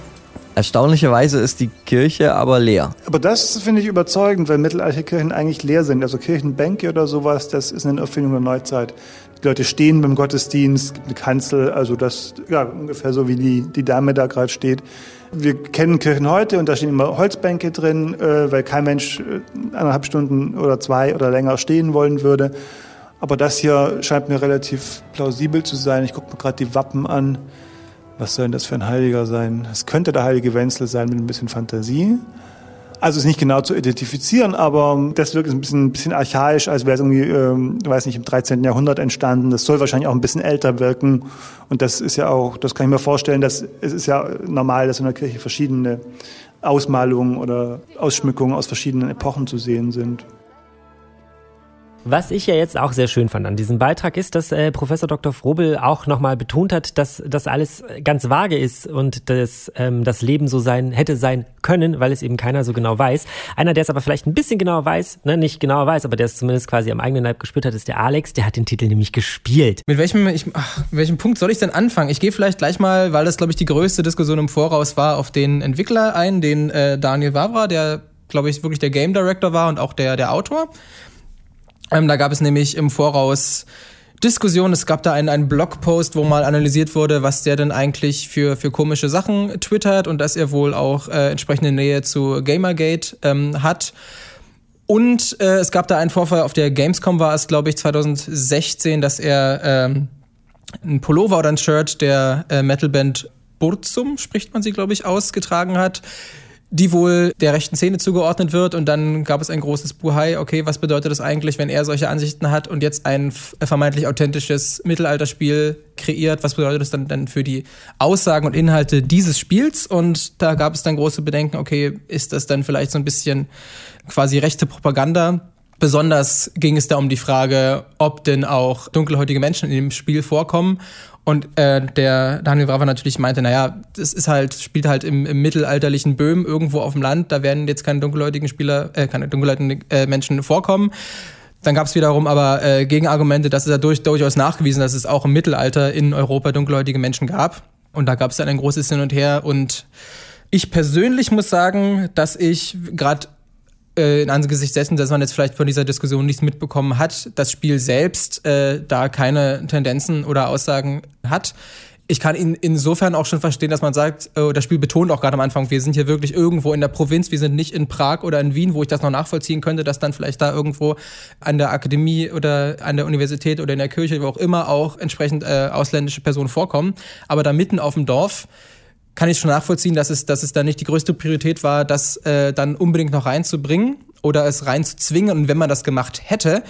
Erstaunlicherweise ist die Kirche aber leer. Aber das finde ich überzeugend, weil mittelalterliche Kirchen eigentlich leer sind. Also Kirchenbänke oder sowas, das ist eine Erfindung der Neuzeit. Die Leute stehen beim Gottesdienst, eine Kanzel, also das, ja, ungefähr so wie die, die Dame da gerade steht. Wir kennen Kirchen heute und da stehen immer Holzbänke drin, äh, weil kein Mensch äh, eineinhalb Stunden oder zwei oder länger stehen wollen würde. Aber das hier scheint mir relativ plausibel zu sein. Ich gucke mir gerade die Wappen an. Was soll denn das für ein Heiliger sein? Es könnte der heilige Wenzel sein mit ein bisschen Fantasie. Also es ist nicht genau zu identifizieren, aber das wirkt ein bisschen, ein bisschen archaisch, als wäre es irgendwie, ähm, weiß nicht, im 13. Jahrhundert entstanden. Das soll wahrscheinlich auch ein bisschen älter wirken. Und das ist ja auch, das kann ich mir vorstellen, dass es ist ja normal, dass in der Kirche verschiedene Ausmalungen oder Ausschmückungen aus verschiedenen Epochen zu sehen sind. Was ich ja jetzt auch sehr schön fand an diesem Beitrag ist, dass äh, Professor Dr. Frobel auch nochmal betont hat, dass das alles ganz vage ist und dass ähm, das Leben so sein hätte sein können, weil es eben keiner so genau weiß. Einer, der es aber vielleicht ein bisschen genauer weiß, ne, nicht genauer weiß, aber der es zumindest quasi am eigenen Leib gespürt hat, ist der Alex. Der hat den Titel nämlich gespielt. Mit welchem, ich, ach, welchem Punkt soll ich denn anfangen? Ich gehe vielleicht gleich mal, weil das glaube ich die größte Diskussion im Voraus war, auf den Entwickler ein, den äh, Daniel Wavra, der glaube ich wirklich der Game Director war und auch der der Autor. Ähm, da gab es nämlich im Voraus Diskussionen. Es gab da einen, einen Blogpost, wo mal analysiert wurde, was der denn eigentlich für, für komische Sachen twittert und dass er wohl auch äh, entsprechende Nähe zu Gamergate ähm, hat. Und äh, es gab da einen Vorfall auf der Gamescom, war es, glaube ich, 2016, dass er ähm, ein Pullover oder ein Shirt der äh, Metalband Burzum, spricht man sie, glaube ich, ausgetragen hat die wohl der rechten Szene zugeordnet wird. Und dann gab es ein großes Buhai, okay, was bedeutet das eigentlich, wenn er solche Ansichten hat und jetzt ein vermeintlich authentisches Mittelalterspiel kreiert? Was bedeutet das dann, dann für die Aussagen und Inhalte dieses Spiels? Und da gab es dann große Bedenken, okay, ist das dann vielleicht so ein bisschen quasi rechte Propaganda? Besonders ging es da um die Frage, ob denn auch dunkelhäutige Menschen in dem Spiel vorkommen. Und äh, der Daniel Brava natürlich meinte, naja, das ist halt, spielt halt im, im mittelalterlichen Böhmen irgendwo auf dem Land, da werden jetzt keine dunkelhäutigen Spieler, äh, keine dunkelhäutigen äh, Menschen vorkommen. Dann gab es wiederum aber äh, Gegenargumente, dass es ja durch, durchaus nachgewiesen, dass es auch im Mittelalter in Europa dunkelhäutige Menschen gab. Und da gab es dann ein großes Hin und Her. Und ich persönlich muss sagen, dass ich gerade äh, in Angesicht dessen, dass man jetzt vielleicht von dieser Diskussion nichts mitbekommen hat, das Spiel selbst äh, da keine Tendenzen oder Aussagen hat. Ich kann ihn insofern auch schon verstehen, dass man sagt, äh, das Spiel betont auch gerade am Anfang, wir sind hier wirklich irgendwo in der Provinz, wir sind nicht in Prag oder in Wien, wo ich das noch nachvollziehen könnte, dass dann vielleicht da irgendwo an der Akademie oder an der Universität oder in der Kirche, wo auch immer auch entsprechend äh, ausländische Personen vorkommen. Aber da mitten auf dem Dorf kann ich schon nachvollziehen, dass es, dass es da nicht die größte Priorität war, das äh, dann unbedingt noch reinzubringen oder es reinzuzwingen. Und wenn man das gemacht hätte,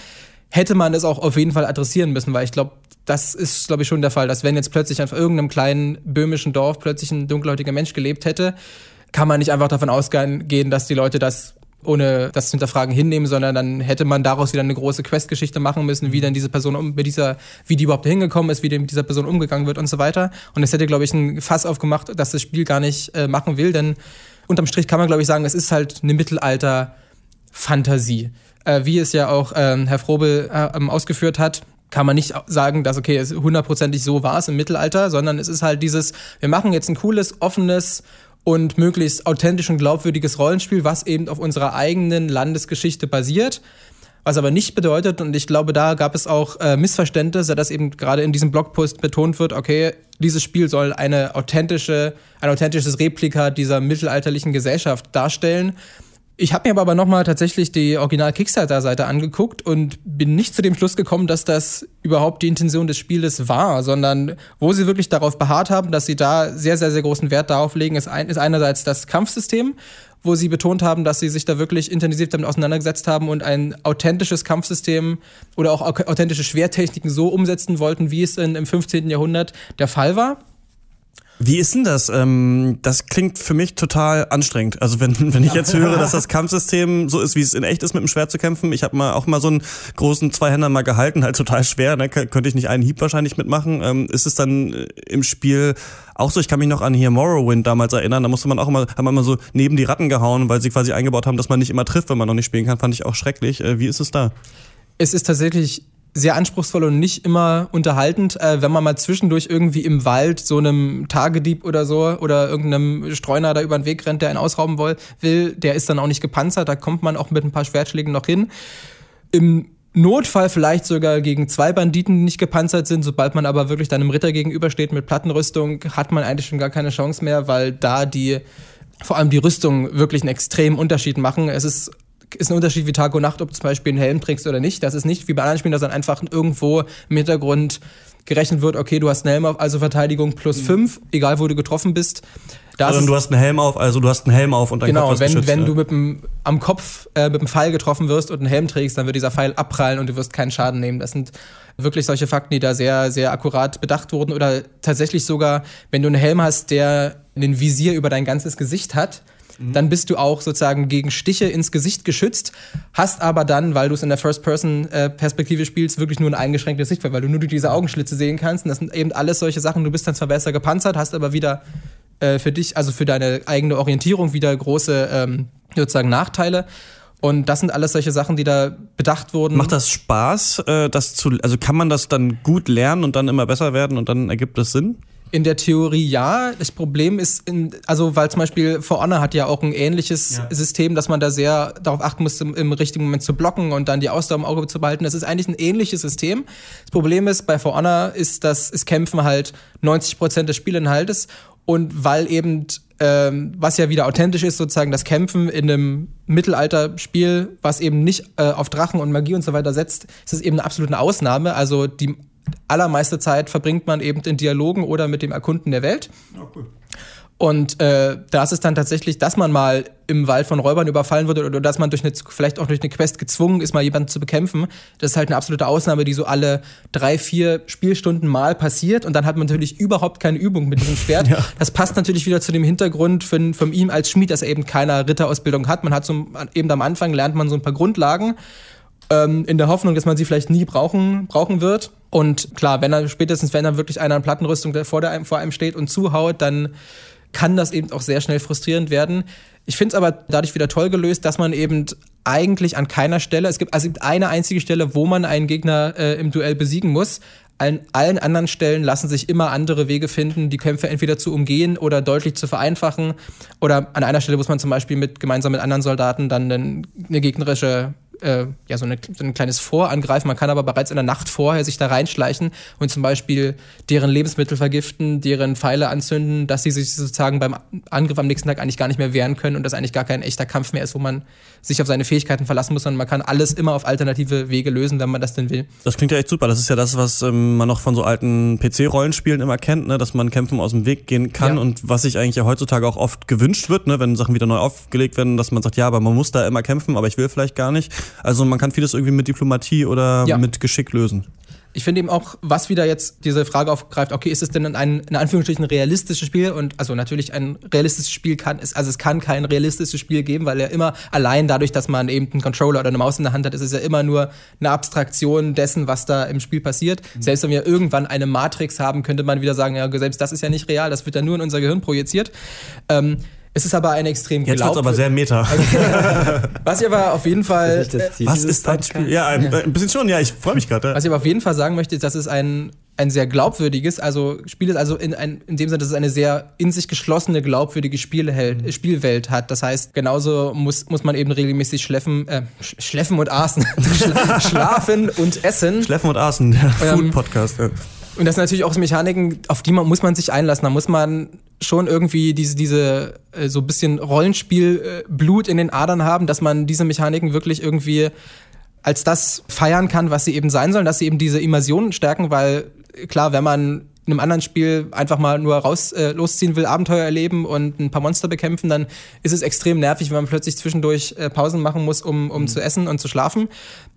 hätte man es auch auf jeden Fall adressieren müssen, weil ich glaube, das ist, glaube ich, schon der Fall, dass wenn jetzt plötzlich auf irgendeinem kleinen böhmischen Dorf plötzlich ein dunkelhäutiger Mensch gelebt hätte, kann man nicht einfach davon ausgehen, dass die Leute das ohne das zu hinterfragen hinnehmen, sondern dann hätte man daraus wieder eine große Questgeschichte machen müssen, wie dann diese Person um, mit dieser, wie die überhaupt hingekommen ist, wie mit dieser Person umgegangen wird und so weiter. Und es hätte, glaube ich, ein Fass aufgemacht, dass das Spiel gar nicht äh, machen will, denn unterm Strich kann man, glaube ich, sagen, es ist halt eine Mittelalter-Fantasie. Äh, wie es ja auch ähm, Herr Frobel äh, ähm, ausgeführt hat, kann man nicht sagen, dass, okay, es hundertprozentig so war es im Mittelalter, sondern es ist halt dieses, wir machen jetzt ein cooles, offenes, und möglichst authentisch und glaubwürdiges Rollenspiel, was eben auf unserer eigenen Landesgeschichte basiert. Was aber nicht bedeutet, und ich glaube, da gab es auch äh, Missverständnisse, dass eben gerade in diesem Blogpost betont wird, okay, dieses Spiel soll eine authentische, ein authentisches Replika dieser mittelalterlichen Gesellschaft darstellen. Ich habe mir aber nochmal tatsächlich die Original-Kickstarter-Seite angeguckt und bin nicht zu dem Schluss gekommen, dass das überhaupt die Intention des Spieles war, sondern wo sie wirklich darauf beharrt haben, dass sie da sehr, sehr, sehr großen Wert darauf legen, ist, ein, ist einerseits das Kampfsystem, wo sie betont haben, dass sie sich da wirklich intensiv damit auseinandergesetzt haben und ein authentisches Kampfsystem oder auch authentische Schwertechniken so umsetzen wollten, wie es in, im 15. Jahrhundert der Fall war. Wie ist denn das? Ähm, das klingt für mich total anstrengend. Also wenn, wenn ich jetzt höre, dass das Kampfsystem so ist, wie es in echt ist, mit dem Schwert zu kämpfen. Ich habe mal auch mal so einen großen Zweihänder mal gehalten, halt total schwer. Ne? Könnte ich nicht einen Hieb wahrscheinlich mitmachen. Ähm, ist es dann äh, im Spiel auch so? Ich kann mich noch an hier Morrowind damals erinnern. Da musste man auch immer, haben wir immer so neben die Ratten gehauen, weil sie quasi eingebaut haben, dass man nicht immer trifft, wenn man noch nicht spielen kann. Fand ich auch schrecklich. Äh, wie ist es da? Es ist tatsächlich sehr anspruchsvoll und nicht immer unterhaltend. Äh, wenn man mal zwischendurch irgendwie im Wald so einem Tagedieb oder so oder irgendeinem Streuner da über den Weg rennt, der einen ausrauben will, der ist dann auch nicht gepanzert. Da kommt man auch mit ein paar Schwertschlägen noch hin. Im Notfall vielleicht sogar gegen zwei Banditen, die nicht gepanzert sind. Sobald man aber wirklich dann einem Ritter gegenübersteht mit Plattenrüstung, hat man eigentlich schon gar keine Chance mehr, weil da die, vor allem die Rüstung wirklich einen extremen Unterschied machen. Es ist ist ein Unterschied wie Tag und Nacht, ob du zum Beispiel einen Helm trägst oder nicht. Das ist nicht wie bei anderen Spielen, dass dann einfach irgendwo im Hintergrund gerechnet wird, okay, du hast einen Helm auf, also Verteidigung plus mhm. fünf, egal wo du getroffen bist. Das also du hast einen Helm auf, also du hast einen Helm auf und dein genau, Kopf ist wenn, geschützt, wenn ja. du mit dem, am Kopf äh, mit dem Pfeil getroffen wirst und einen Helm trägst, dann wird dieser Pfeil abprallen und du wirst keinen Schaden nehmen. Das sind wirklich solche Fakten, die da sehr, sehr akkurat bedacht wurden. Oder tatsächlich sogar, wenn du einen Helm hast, der einen Visier über dein ganzes Gesicht hat, mhm. dann bist du auch sozusagen gegen Stiche ins Gesicht geschützt, hast aber dann, weil du es in der First-Person-Perspektive spielst, wirklich nur ein eingeschränktes Sichtfeld, weil du nur durch diese Augenschlitze sehen kannst. Und das sind eben alles solche Sachen. Du bist dann zwar besser gepanzert, hast aber wieder äh, für dich, also für deine eigene Orientierung wieder große ähm, sozusagen Nachteile. Und das sind alles solche Sachen, die da bedacht wurden. Macht das Spaß, äh, das zu, also kann man das dann gut lernen und dann immer besser werden und dann ergibt das Sinn? In der Theorie ja. Das Problem ist, in, also weil zum Beispiel For Honor hat ja auch ein ähnliches ja. System, dass man da sehr darauf achten muss, im, im, richtigen Moment zu blocken und dann die Ausdauer im Auge zu behalten. Das ist eigentlich ein ähnliches System. Das Problem ist, bei For Honor ist, dass es kämpfen halt 90 Prozent des Spielinhaltes und weil eben, ähm, was ja wieder authentisch ist, sozusagen das Kämpfen in einem Mittelalterspiel, was eben nicht äh, auf Drachen und Magie und so weiter setzt, ist es eben eine absolute Ausnahme. Also die allermeiste Zeit verbringt man eben in Dialogen oder mit dem Erkunden der Welt. Oh, cool. Und äh, da ist es dann tatsächlich, dass man mal im Wald von Räubern überfallen wird oder dass man durch eine, vielleicht auch durch eine Quest gezwungen ist, mal jemanden zu bekämpfen. Das ist halt eine absolute Ausnahme, die so alle drei, vier Spielstunden mal passiert. Und dann hat man natürlich überhaupt keine Übung mit diesem Schwert. Ja. Das passt natürlich wieder zu dem Hintergrund von, von ihm als Schmied, dass er eben keine Ritterausbildung hat. Man hat so eben am Anfang lernt man so ein paar Grundlagen ähm, in der Hoffnung, dass man sie vielleicht nie brauchen, brauchen wird. Und klar, wenn er spätestens, wenn dann wirklich einer in Plattenrüstung vor, der, vor einem steht und zuhaut, dann kann das eben auch sehr schnell frustrierend werden. Ich finde es aber dadurch wieder toll gelöst, dass man eben eigentlich an keiner Stelle, es gibt, also es gibt eine einzige Stelle, wo man einen Gegner äh, im Duell besiegen muss. An allen anderen Stellen lassen sich immer andere Wege finden, die Kämpfe entweder zu umgehen oder deutlich zu vereinfachen. Oder an einer Stelle muss man zum Beispiel mit, gemeinsam mit anderen Soldaten dann eine gegnerische äh, ja, so, eine, so ein kleines Vorangreifen. Man kann aber bereits in der Nacht vorher sich da reinschleichen und zum Beispiel deren Lebensmittel vergiften, deren Pfeile anzünden, dass sie sich sozusagen beim Angriff am nächsten Tag eigentlich gar nicht mehr wehren können und das eigentlich gar kein echter Kampf mehr ist, wo man sich auf seine Fähigkeiten verlassen muss, sondern man kann alles immer auf alternative Wege lösen, wenn man das denn will. Das klingt ja echt super. Das ist ja das, was ähm, man noch von so alten PC-Rollenspielen immer kennt, ne? dass man Kämpfen aus dem Weg gehen kann ja. und was sich eigentlich ja heutzutage auch oft gewünscht wird, ne? wenn Sachen wieder neu aufgelegt werden, dass man sagt, ja, aber man muss da immer kämpfen, aber ich will vielleicht gar nicht. Also man kann vieles irgendwie mit Diplomatie oder ja. mit Geschick lösen. Ich finde eben auch, was wieder jetzt diese Frage aufgreift, okay, ist es denn ein, in Anführungsstrichen, realistisches Spiel? Und also natürlich ein realistisches Spiel kann es, also es kann kein realistisches Spiel geben, weil er immer allein dadurch, dass man eben einen Controller oder eine Maus in der Hand hat, ist es ja immer nur eine Abstraktion dessen, was da im Spiel passiert. Mhm. Selbst wenn wir irgendwann eine Matrix haben, könnte man wieder sagen, ja, selbst das ist ja nicht real, das wird ja nur in unser Gehirn projiziert. Ähm, es ist aber ein extrem Jetzt wird aber sehr meta. Was ich aber auf jeden Fall. Ist was ist dein Spiel? Ja, ein, ein, bisschen schon, ja, ich freue mich gerade. Was ich aber auf jeden Fall sagen möchte, ist, dass es ein, ein sehr glaubwürdiges, also Spiel ist also in, ein, in dem Sinne, dass es eine sehr in sich geschlossene, glaubwürdige Spielheld, mhm. Spielwelt hat. Das heißt, genauso muss, muss man eben regelmäßig schleffen, äh, schleffen und aßen. Schlafen und essen. Schleffen und aßen, der ähm, Food-Podcast. Ja. Und das sind natürlich auch so Mechaniken, auf die man, muss man sich einlassen. Da muss man schon irgendwie diese, diese äh, so ein bisschen Rollenspiel-Blut äh, in den Adern haben, dass man diese Mechaniken wirklich irgendwie als das feiern kann, was sie eben sein sollen, dass sie eben diese Immersion stärken, weil klar, wenn man einem anderen Spiel einfach mal nur raus äh, losziehen will, Abenteuer erleben und ein paar Monster bekämpfen, dann ist es extrem nervig, wenn man plötzlich zwischendurch äh, Pausen machen muss, um, um mhm. zu essen und zu schlafen.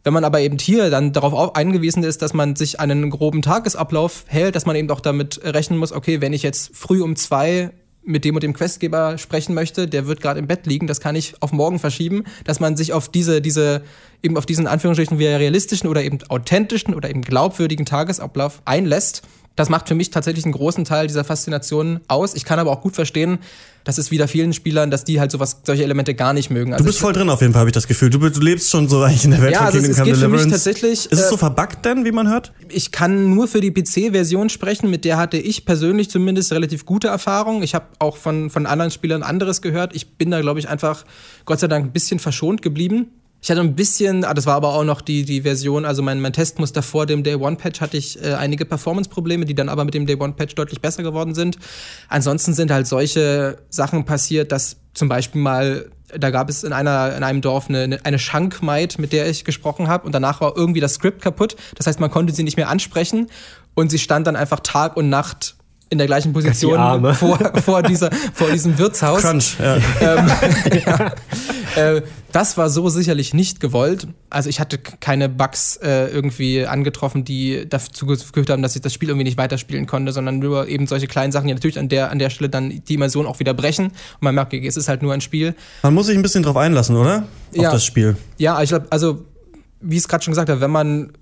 Wenn man aber eben hier dann darauf eingewiesen ist, dass man sich einen groben Tagesablauf hält, dass man eben auch damit rechnen muss, okay, wenn ich jetzt früh um zwei mit dem und dem Questgeber sprechen möchte, der wird gerade im Bett liegen, das kann ich auf morgen verschieben, dass man sich auf diese, diese, eben auf diesen Anführungsstrichen wie realistischen oder eben authentischen oder eben glaubwürdigen Tagesablauf einlässt Das macht für mich tatsächlich einen großen Teil dieser Faszination aus. Ich kann aber auch gut verstehen, dass es wieder vielen Spielern, dass die halt sowas, solche Elemente gar nicht mögen. Also du bist voll drin auf jeden Fall, habe ich das Gefühl. Du, du, lebst schon so eigentlich in der Welt ja, von also Kingdom es, Come es geht Deliverance. Für mich tatsächlich, ist es so verbuggt denn, wie man hört? Ich kann nur für die PC-Version sprechen, mit der hatte ich persönlich zumindest relativ gute Erfahrungen. Ich habe auch von, von anderen Spielern anderes gehört. Ich bin da, glaube ich, einfach Gott sei Dank ein bisschen verschont geblieben. Ich hatte ein bisschen, ah, das war aber auch noch die, die Version, also mein, mein Testmuster vor dem Day One Patch hatte ich äh, einige Performance-Probleme, die dann aber mit dem Day One Patch deutlich besser geworden sind. Ansonsten sind halt solche Sachen passiert, dass zum Beispiel mal, da gab es in, einer, in einem Dorf eine, eine Schankmaid, mit der ich gesprochen habe und danach war irgendwie das Skript kaputt. Das heißt, man konnte sie nicht mehr ansprechen und sie stand dann einfach Tag und Nacht in der gleichen Position vor, vor, dieser, vor diesem Wirtshaus. Crunch, ja. Ähm, ja. Äh, das war so sicherlich nicht gewollt. Also ich hatte keine Bugs äh, irgendwie angetroffen, die dazu geführt haben, dass ich das Spiel irgendwie nicht weiterspielen konnte, sondern nur eben solche kleinen Sachen, die natürlich an der, an der Stelle dann die Immersion auch wieder brechen. Und man merkt, es ist halt nur ein Spiel. Man muss sich ein bisschen drauf einlassen, oder? Auf ja. das Spiel. Ja, ich glaube, also wie ich es gerade schon gesagt habe, wenn man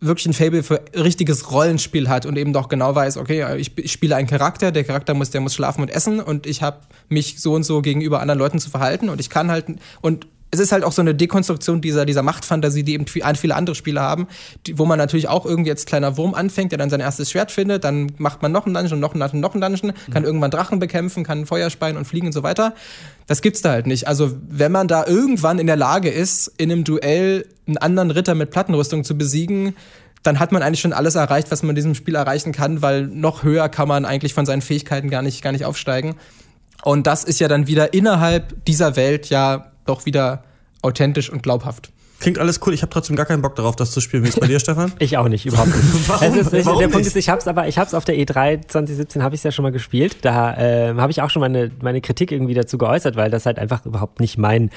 wirklich ein Fable für richtiges Rollenspiel hat und eben doch genau weiß, okay, ich, spiele einen Charakter, der Charakter muss, der muss schlafen und essen und ich habe mich so und so gegenüber anderen Leuten zu verhalten und ich kann halt und es ist halt auch so eine Dekonstruktion dieser, dieser Machtfantasie, die eben viele andere Spiele haben, die, wo man natürlich auch irgendwie als kleiner Wurm anfängt, der dann sein erstes Schwert findet, dann macht man noch einen Dungeon, noch einen Dungeon, noch einen Dungeon, kann mhm. irgendwann Drachen bekämpfen, kann Feuer speien und fliegen und so weiter. Das gibt's da halt nicht. Also, wenn man da irgendwann in der Lage ist, in einem Duell einen anderen Ritter mit Plattenrüstung zu besiegen, dann hat man eigentlich schon alles erreicht, was man in diesem Spiel erreichen kann, weil noch höher kann man eigentlich von seinen Fähigkeiten gar nicht, gar nicht aufsteigen. Und das ist ja dann wieder innerhalb dieser Welt ja doch wieder authentisch und glaubhaft. Klingt alles cool. Ich habe trotzdem gar keinen Bock darauf, das zu spielen. Wie ist bei dir, Stefan? Ich auch nicht, überhaupt nicht. Warum? Ist, Warum der nicht? Punkt ist, ich habe es aber, ich habe es auf der E3 2017 habe ich ja schon mal gespielt. Da äh, habe ich auch schon meine meine Kritik irgendwie dazu geäußert, weil das halt einfach überhaupt nicht mein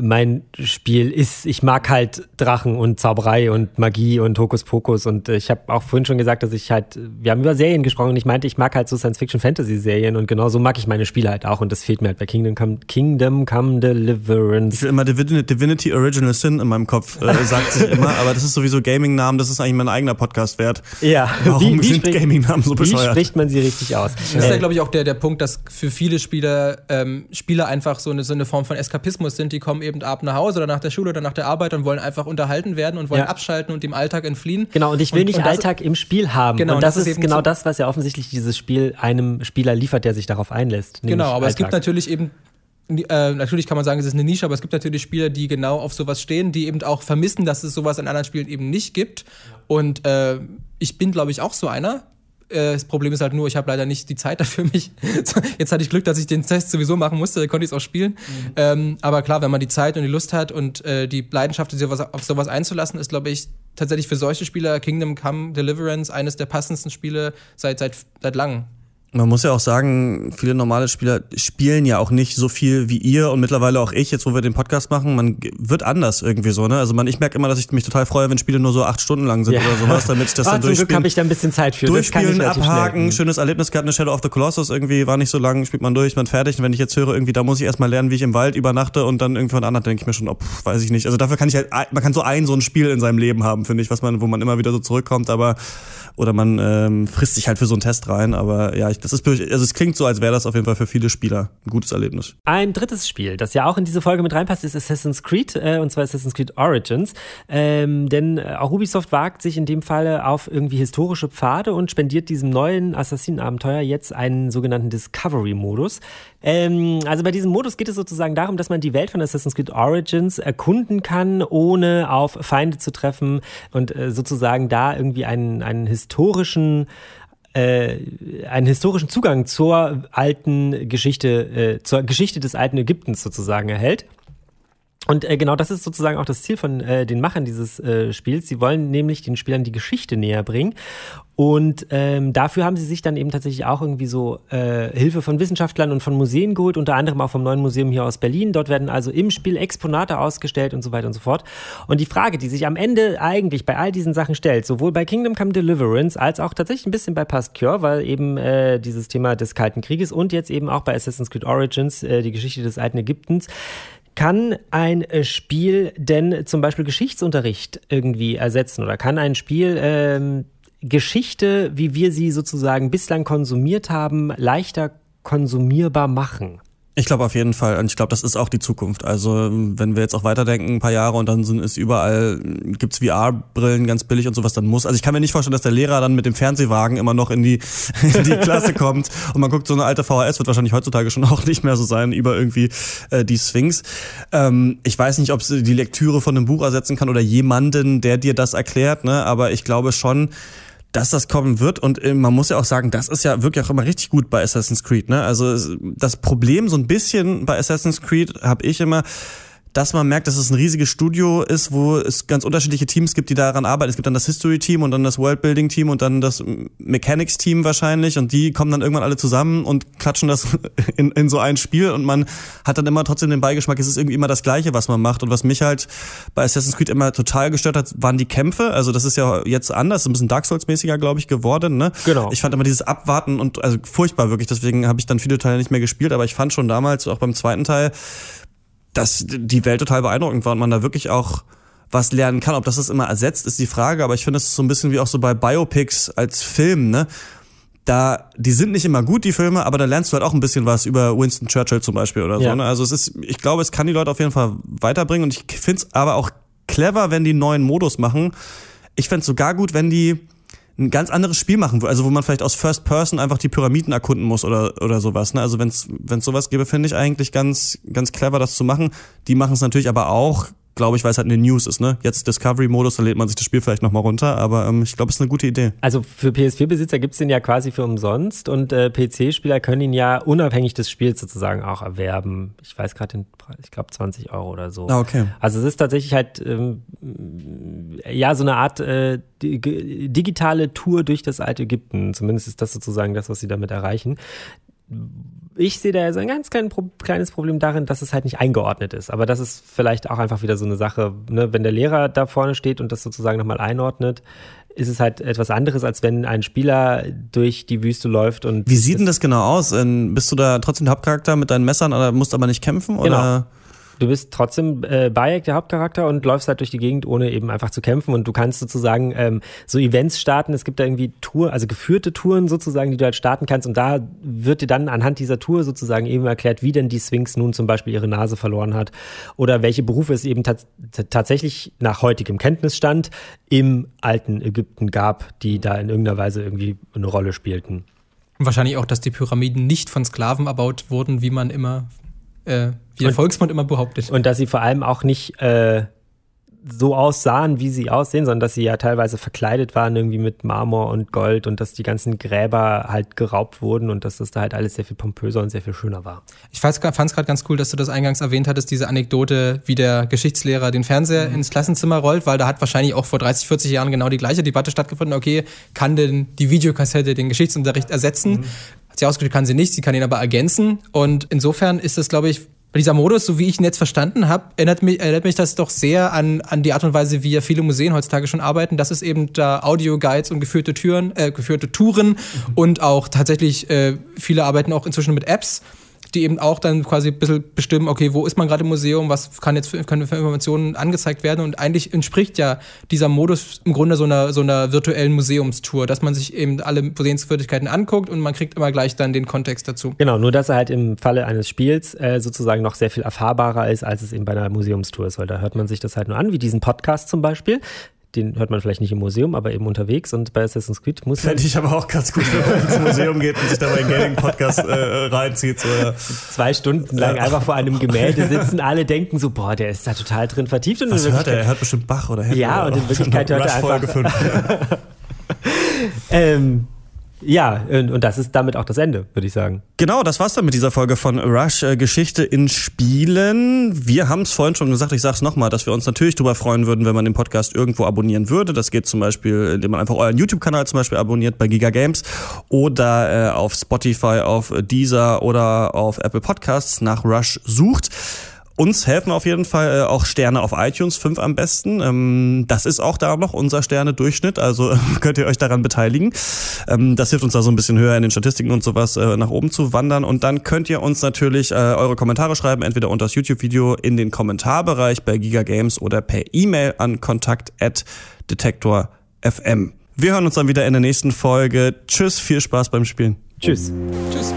mein Spiel ist, ich mag halt Drachen und Zauberei und Magie und Hokuspokus und äh, ich habe auch vorhin schon gesagt, dass ich halt, wir haben über Serien gesprochen und ich meinte, ich mag halt so Science-Fiction-Fantasy-Serien und genau so mag ich meine Spiele halt auch und das fehlt mir halt bei Kingdom Come, Kingdom Come Deliverance. Ich will immer Divinity, Divinity Original Sin in meinem Kopf, äh, sagt sich immer, aber das ist sowieso Gaming-Namen, das ist eigentlich mein eigener Podcast wert. Ja, Warum sind spricht- Gaming-Namen so Wie bescheuert? spricht man sie richtig aus? Das ist ja, glaube ich, auch der, der Punkt, dass für viele Spieler ähm, Spieler einfach so eine, so eine Form von Eskapismus sind. Die kommen eben ab nach Hause oder nach der Schule oder nach der Arbeit und wollen einfach unterhalten werden und wollen Ja. abschalten und dem Alltag entfliehen. Genau, und ich will Und- nicht und das- Alltag im Spiel haben. Genau, und das, ist, eben genau so- das, was ja offensichtlich dieses Spiel einem Spieler liefert, der sich darauf einlässt. Genau, aber es gibt Alltag. natürlich eben, äh, natürlich kann man sagen, es ist eine Nische, aber es gibt natürlich Spieler, die genau auf sowas stehen, die eben auch vermissen, dass es sowas in anderen Spielen eben nicht gibt. Und äh, ich bin, glaube ich, auch so einer. Äh, Das Problem ist halt nur, ich habe leider nicht die Zeit dafür mich. Jetzt hatte ich Glück, dass ich den Test sowieso machen musste, dann konnte ich es auch spielen. Ähm, aber klar, wenn man die Zeit und die Lust hat und äh, die Leidenschaft, sich sowas, auf sowas einzulassen, ist, glaube ich, tatsächlich für solche Spieler Kingdom Come Deliverance eines der passendsten Spiele seit, seit, seit langem. Man muss ja auch sagen, viele normale Spieler spielen ja auch nicht so viel wie ihr und mittlerweile auch ich, jetzt wo wir den Podcast machen, man wird anders irgendwie so, ne? Also man, ich merke immer, dass ich mich total freue, wenn Spiele nur so acht Stunden lang sind Ja. oder sowas, damit ich das Ah, dann zum Glück durchspielen. habe ich da ein bisschen Zeit für. Durchspielen, abhaken, Mhm. schönes Erlebnis gehabt, eine Shadow of the Colossus irgendwie, war nicht so lang, spielt man durch, man fertig. Und wenn ich jetzt höre, irgendwie, da muss ich erstmal lernen, wie ich im Wald übernachte und dann irgendwann anderen denke ich mir schon, oh, pff, weiß ich nicht. Also dafür kann ich halt, man kann so ein, so ein Spiel in seinem Leben haben, finde ich, was man, wo man immer wieder so zurückkommt, aber, oder man ähm, frisst sich halt für so einen Test rein, aber ja, ich, das ist, also es klingt so, als wäre das auf jeden Fall für viele Spieler ein gutes Erlebnis. Ein drittes Spiel, das ja auch in diese Folge mit reinpasst, ist Assassin's Creed, äh, und zwar Assassin's Creed Origins. Ähm, denn äh, auch Ubisoft wagt sich in dem Falle auf irgendwie historische Pfade und spendiert diesem neuen Assassinenabenteuer jetzt einen sogenannten Discovery-Modus. Ähm, also bei diesem Modus geht es sozusagen darum, dass man die Welt von Assassin's Creed Origins erkunden kann, ohne auf Feinde zu treffen und äh, sozusagen da irgendwie einen, einen historischen äh, einen historischen Zugang zur alten Geschichte, äh, zur Geschichte des alten Ägyptens sozusagen erhält. Und äh, genau das ist sozusagen auch das Ziel von äh, den Machern dieses äh, Spiels. Sie wollen nämlich den Spielern die Geschichte näher bringen. Und ähm, dafür haben sie sich dann eben tatsächlich auch irgendwie so äh, Hilfe von Wissenschaftlern und von Museen geholt, unter anderem auch vom neuen Museum hier aus Berlin. Dort werden also im Spiel Exponate ausgestellt und so weiter und so fort. Und die Frage, die sich am Ende eigentlich bei all diesen Sachen stellt, sowohl bei Kingdom Come Deliverance als auch tatsächlich ein bisschen bei Past Cure, weil eben äh, dieses Thema des Kalten Krieges und jetzt eben auch bei Assassin's Creed Origins, äh, die Geschichte des alten Ägyptens, kann ein äh, Spiel denn zum Beispiel Geschichtsunterricht irgendwie ersetzen oder kann ein Spiel ähm, Geschichte, wie wir sie sozusagen bislang konsumiert haben, leichter konsumierbar machen? Ich glaube auf jeden Fall. Und ich glaube, das ist auch die Zukunft. Also wenn wir jetzt auch weiterdenken, ein paar Jahre und dann sind es überall, gibt's VR-Brillen ganz billig und sowas, dann muss. Also ich kann mir nicht vorstellen, dass der Lehrer dann mit dem Fernsehwagen immer noch in die, in die Klasse kommt und man guckt, so eine alte VHS wird wahrscheinlich heutzutage schon auch nicht mehr so sein, über irgendwie äh, die Sphinx. Ähm, ich weiß nicht, ob die Lektüre von einem Buch ersetzen kann oder jemanden, der dir das erklärt, ne? aber ich glaube schon, dass das kommen wird. Und äh, man muss ja auch sagen, das ist ja wirklich auch immer richtig gut bei Assassin's Creed. Ne? Also das Problem so ein bisschen bei Assassin's Creed habe ich immer, dass man merkt, dass es ein riesiges Studio ist, wo es ganz unterschiedliche Teams gibt, die daran arbeiten. Es gibt dann das History-Team und dann das Worldbuilding-Team und dann das Mechanics-Team wahrscheinlich und die kommen dann irgendwann alle zusammen und klatschen das in, in so ein Spiel und man hat dann immer trotzdem den Beigeschmack, es ist irgendwie immer das Gleiche, was man macht. Und was mich halt bei Assassin's Creed immer total gestört hat, waren die Kämpfe. Also das ist ja jetzt anders, ein bisschen Dark Souls-mäßiger, glaube ich, geworden. Ne? Genau. Ich fand immer dieses Abwarten und also furchtbar wirklich, deswegen habe ich dann viele Teile nicht mehr gespielt, aber ich fand schon damals, auch beim zweiten Teil, dass die Welt total beeindruckend war und man da wirklich auch was lernen kann. Ob das das immer ersetzt, ist die Frage, aber ich finde, es ist so ein bisschen wie auch so bei Biopics als Film, ne? Da, die sind nicht immer gut, die Filme, aber da lernst du halt auch ein bisschen was über Winston Churchill zum Beispiel oder so. Ja. Ne? Also es ist, ich glaube, es kann die Leute auf jeden Fall weiterbringen und ich finde es aber auch clever, wenn die neuen Modus machen. Ich fände es sogar gut, wenn die ein ganz anderes Spiel machen, also wo man vielleicht aus First Person einfach die Pyramiden erkunden muss oder oder sowas. Ne? Also wenn es sowas gäbe, finde ich eigentlich ganz ganz clever, das zu machen. Die machen es natürlich aber auch glaube ich, weil es halt eine News ist, ne? Jetzt Discovery-Modus, da lädt man sich das Spiel vielleicht nochmal runter, aber ähm, ich glaube, es ist eine gute Idee. Also für PS4-Besitzer gibt's den ja quasi für umsonst und äh, PC-Spieler können ihn ja unabhängig des Spiels sozusagen auch erwerben. Ich weiß gerade den Preis, ich glaube 20 Euro oder so. Ah, okay. Also es ist tatsächlich halt ähm, ja so eine Art äh, di- digitale Tour durch das alte Ägypten. Zumindest ist das sozusagen das, was sie damit erreichen ich sehe da ja so ein ganz klein, kleines Problem darin, dass es halt nicht eingeordnet ist. Aber das ist vielleicht auch einfach wieder so eine Sache, ne? wenn der Lehrer da vorne steht und das sozusagen nochmal einordnet, ist es halt etwas anderes, als wenn ein Spieler durch die Wüste läuft und. Wie sieht denn das genau aus? Ähm, Bist du da trotzdem der Hauptcharakter mit deinen Messern oder musst aber nicht kämpfen? Oder? Genau. Du bist trotzdem äh, Bayek, der Hauptcharakter, und läufst halt durch die Gegend, ohne eben einfach zu kämpfen. Und du kannst sozusagen ähm, so Events starten. Es gibt da irgendwie Tour, also geführte Touren sozusagen, die du halt starten kannst. Und da wird dir dann anhand dieser Tour sozusagen eben erklärt, wie denn die Sphinx nun zum Beispiel ihre Nase verloren hat oder welche Berufe es eben tats tatsächlich nach heutigem Kenntnisstand im alten Ägypten gab, die da in irgendeiner Weise irgendwie eine Rolle spielten. Wahrscheinlich auch, dass die Pyramiden nicht von Sklaven erbaut wurden, wie man immer, äh, wie der Und- Volksmund immer behauptet. Und dass sie vor allem auch nicht äh, so aussahen, wie sie aussehen, sondern dass sie ja teilweise verkleidet waren irgendwie mit Marmor und Gold und dass die ganzen Gräber halt geraubt wurden und dass das da halt alles sehr viel pompöser und sehr viel schöner war. Ich fand es gerade ganz cool, dass du das eingangs erwähnt hattest, diese Anekdote, wie der Geschichtslehrer den Fernseher ins Klassenzimmer rollt, weil da hat wahrscheinlich auch vor 30, 40 Jahren genau die gleiche Debatte stattgefunden. Okay, kann denn die Videokassette den Geschichtsunterricht ersetzen? Hat sie ausgedrückt, kann sie nicht, sie kann ihn aber ergänzen. Und insofern ist das, glaube ich, dieser Modus, so wie ich ihn jetzt verstanden habe, erinnert mich, erinnert mich das doch sehr an, an die Art und Weise, wie ja viele Museen heutzutage schon arbeiten. Das ist eben da Audioguides und geführte Türen, äh, geführte Touren und auch tatsächlich äh, viele arbeiten auch inzwischen mit Apps, die eben auch dann quasi ein bisschen bestimmen, okay, wo ist man gerade im Museum, was kann jetzt für, können für Informationen angezeigt werden und eigentlich entspricht ja dieser Modus im Grunde so einer, so einer virtuellen Museumstour, dass man sich eben alle Museumswürdigkeiten anguckt und man kriegt immer gleich dann den Kontext dazu. Genau, nur dass er halt im Falle eines Spiels äh, sozusagen noch sehr viel erfahrbarer ist, als es eben bei einer Museumstour ist, weil da hört man sich das halt nur an, wie diesen Podcast zum Beispiel. Den hört man vielleicht nicht im Museum, aber eben unterwegs und bei Assassin's Creed muss man Fände ich aber auch ganz gut, wenn man ins Museum geht und sich da mal einen Gaming-Podcast äh, reinzieht. So, ja. zwei Stunden lang einfach vor einem Gemälde sitzen. Alle denken so, boah, der ist da total drin vertieft. Und Was hört er? Er hört bestimmt Bach oder Händel. Ja, oder und in Wirklichkeit hört er Rush Folge einfach- 5. Ähm, ja, und, das ist damit auch das Ende, würde ich sagen. Genau, das war's dann mit dieser Folge von Rush äh, Geschichte in Spielen. Wir haben es vorhin schon gesagt, ich sag's nochmal, dass wir uns natürlich darüber freuen würden, wenn man den Podcast irgendwo abonnieren würde. Das geht zum Beispiel, indem man einfach euren YouTube-Kanal zum Beispiel abonniert bei Giga Games oder äh, auf Spotify, auf Deezer oder auf Apple Podcasts nach Rush sucht. Uns helfen auf jeden Fall äh, auch Sterne auf iTunes, fünf am besten. Ähm, das ist auch da noch unser Sterne-Durchschnitt, also könnt ihr euch daran beteiligen. Ähm, das hilft uns da so ein bisschen höher in den Statistiken und sowas äh, nach oben zu wandern. Und dann könnt ihr uns natürlich äh, eure Kommentare schreiben, entweder unter das YouTube-Video in den Kommentarbereich bei Giga Games oder per E-Mail an kontakt@detektor.fm. Wir hören uns dann wieder in der nächsten Folge. Tschüss, viel Spaß beim Spielen. Tschüss. Tschüss.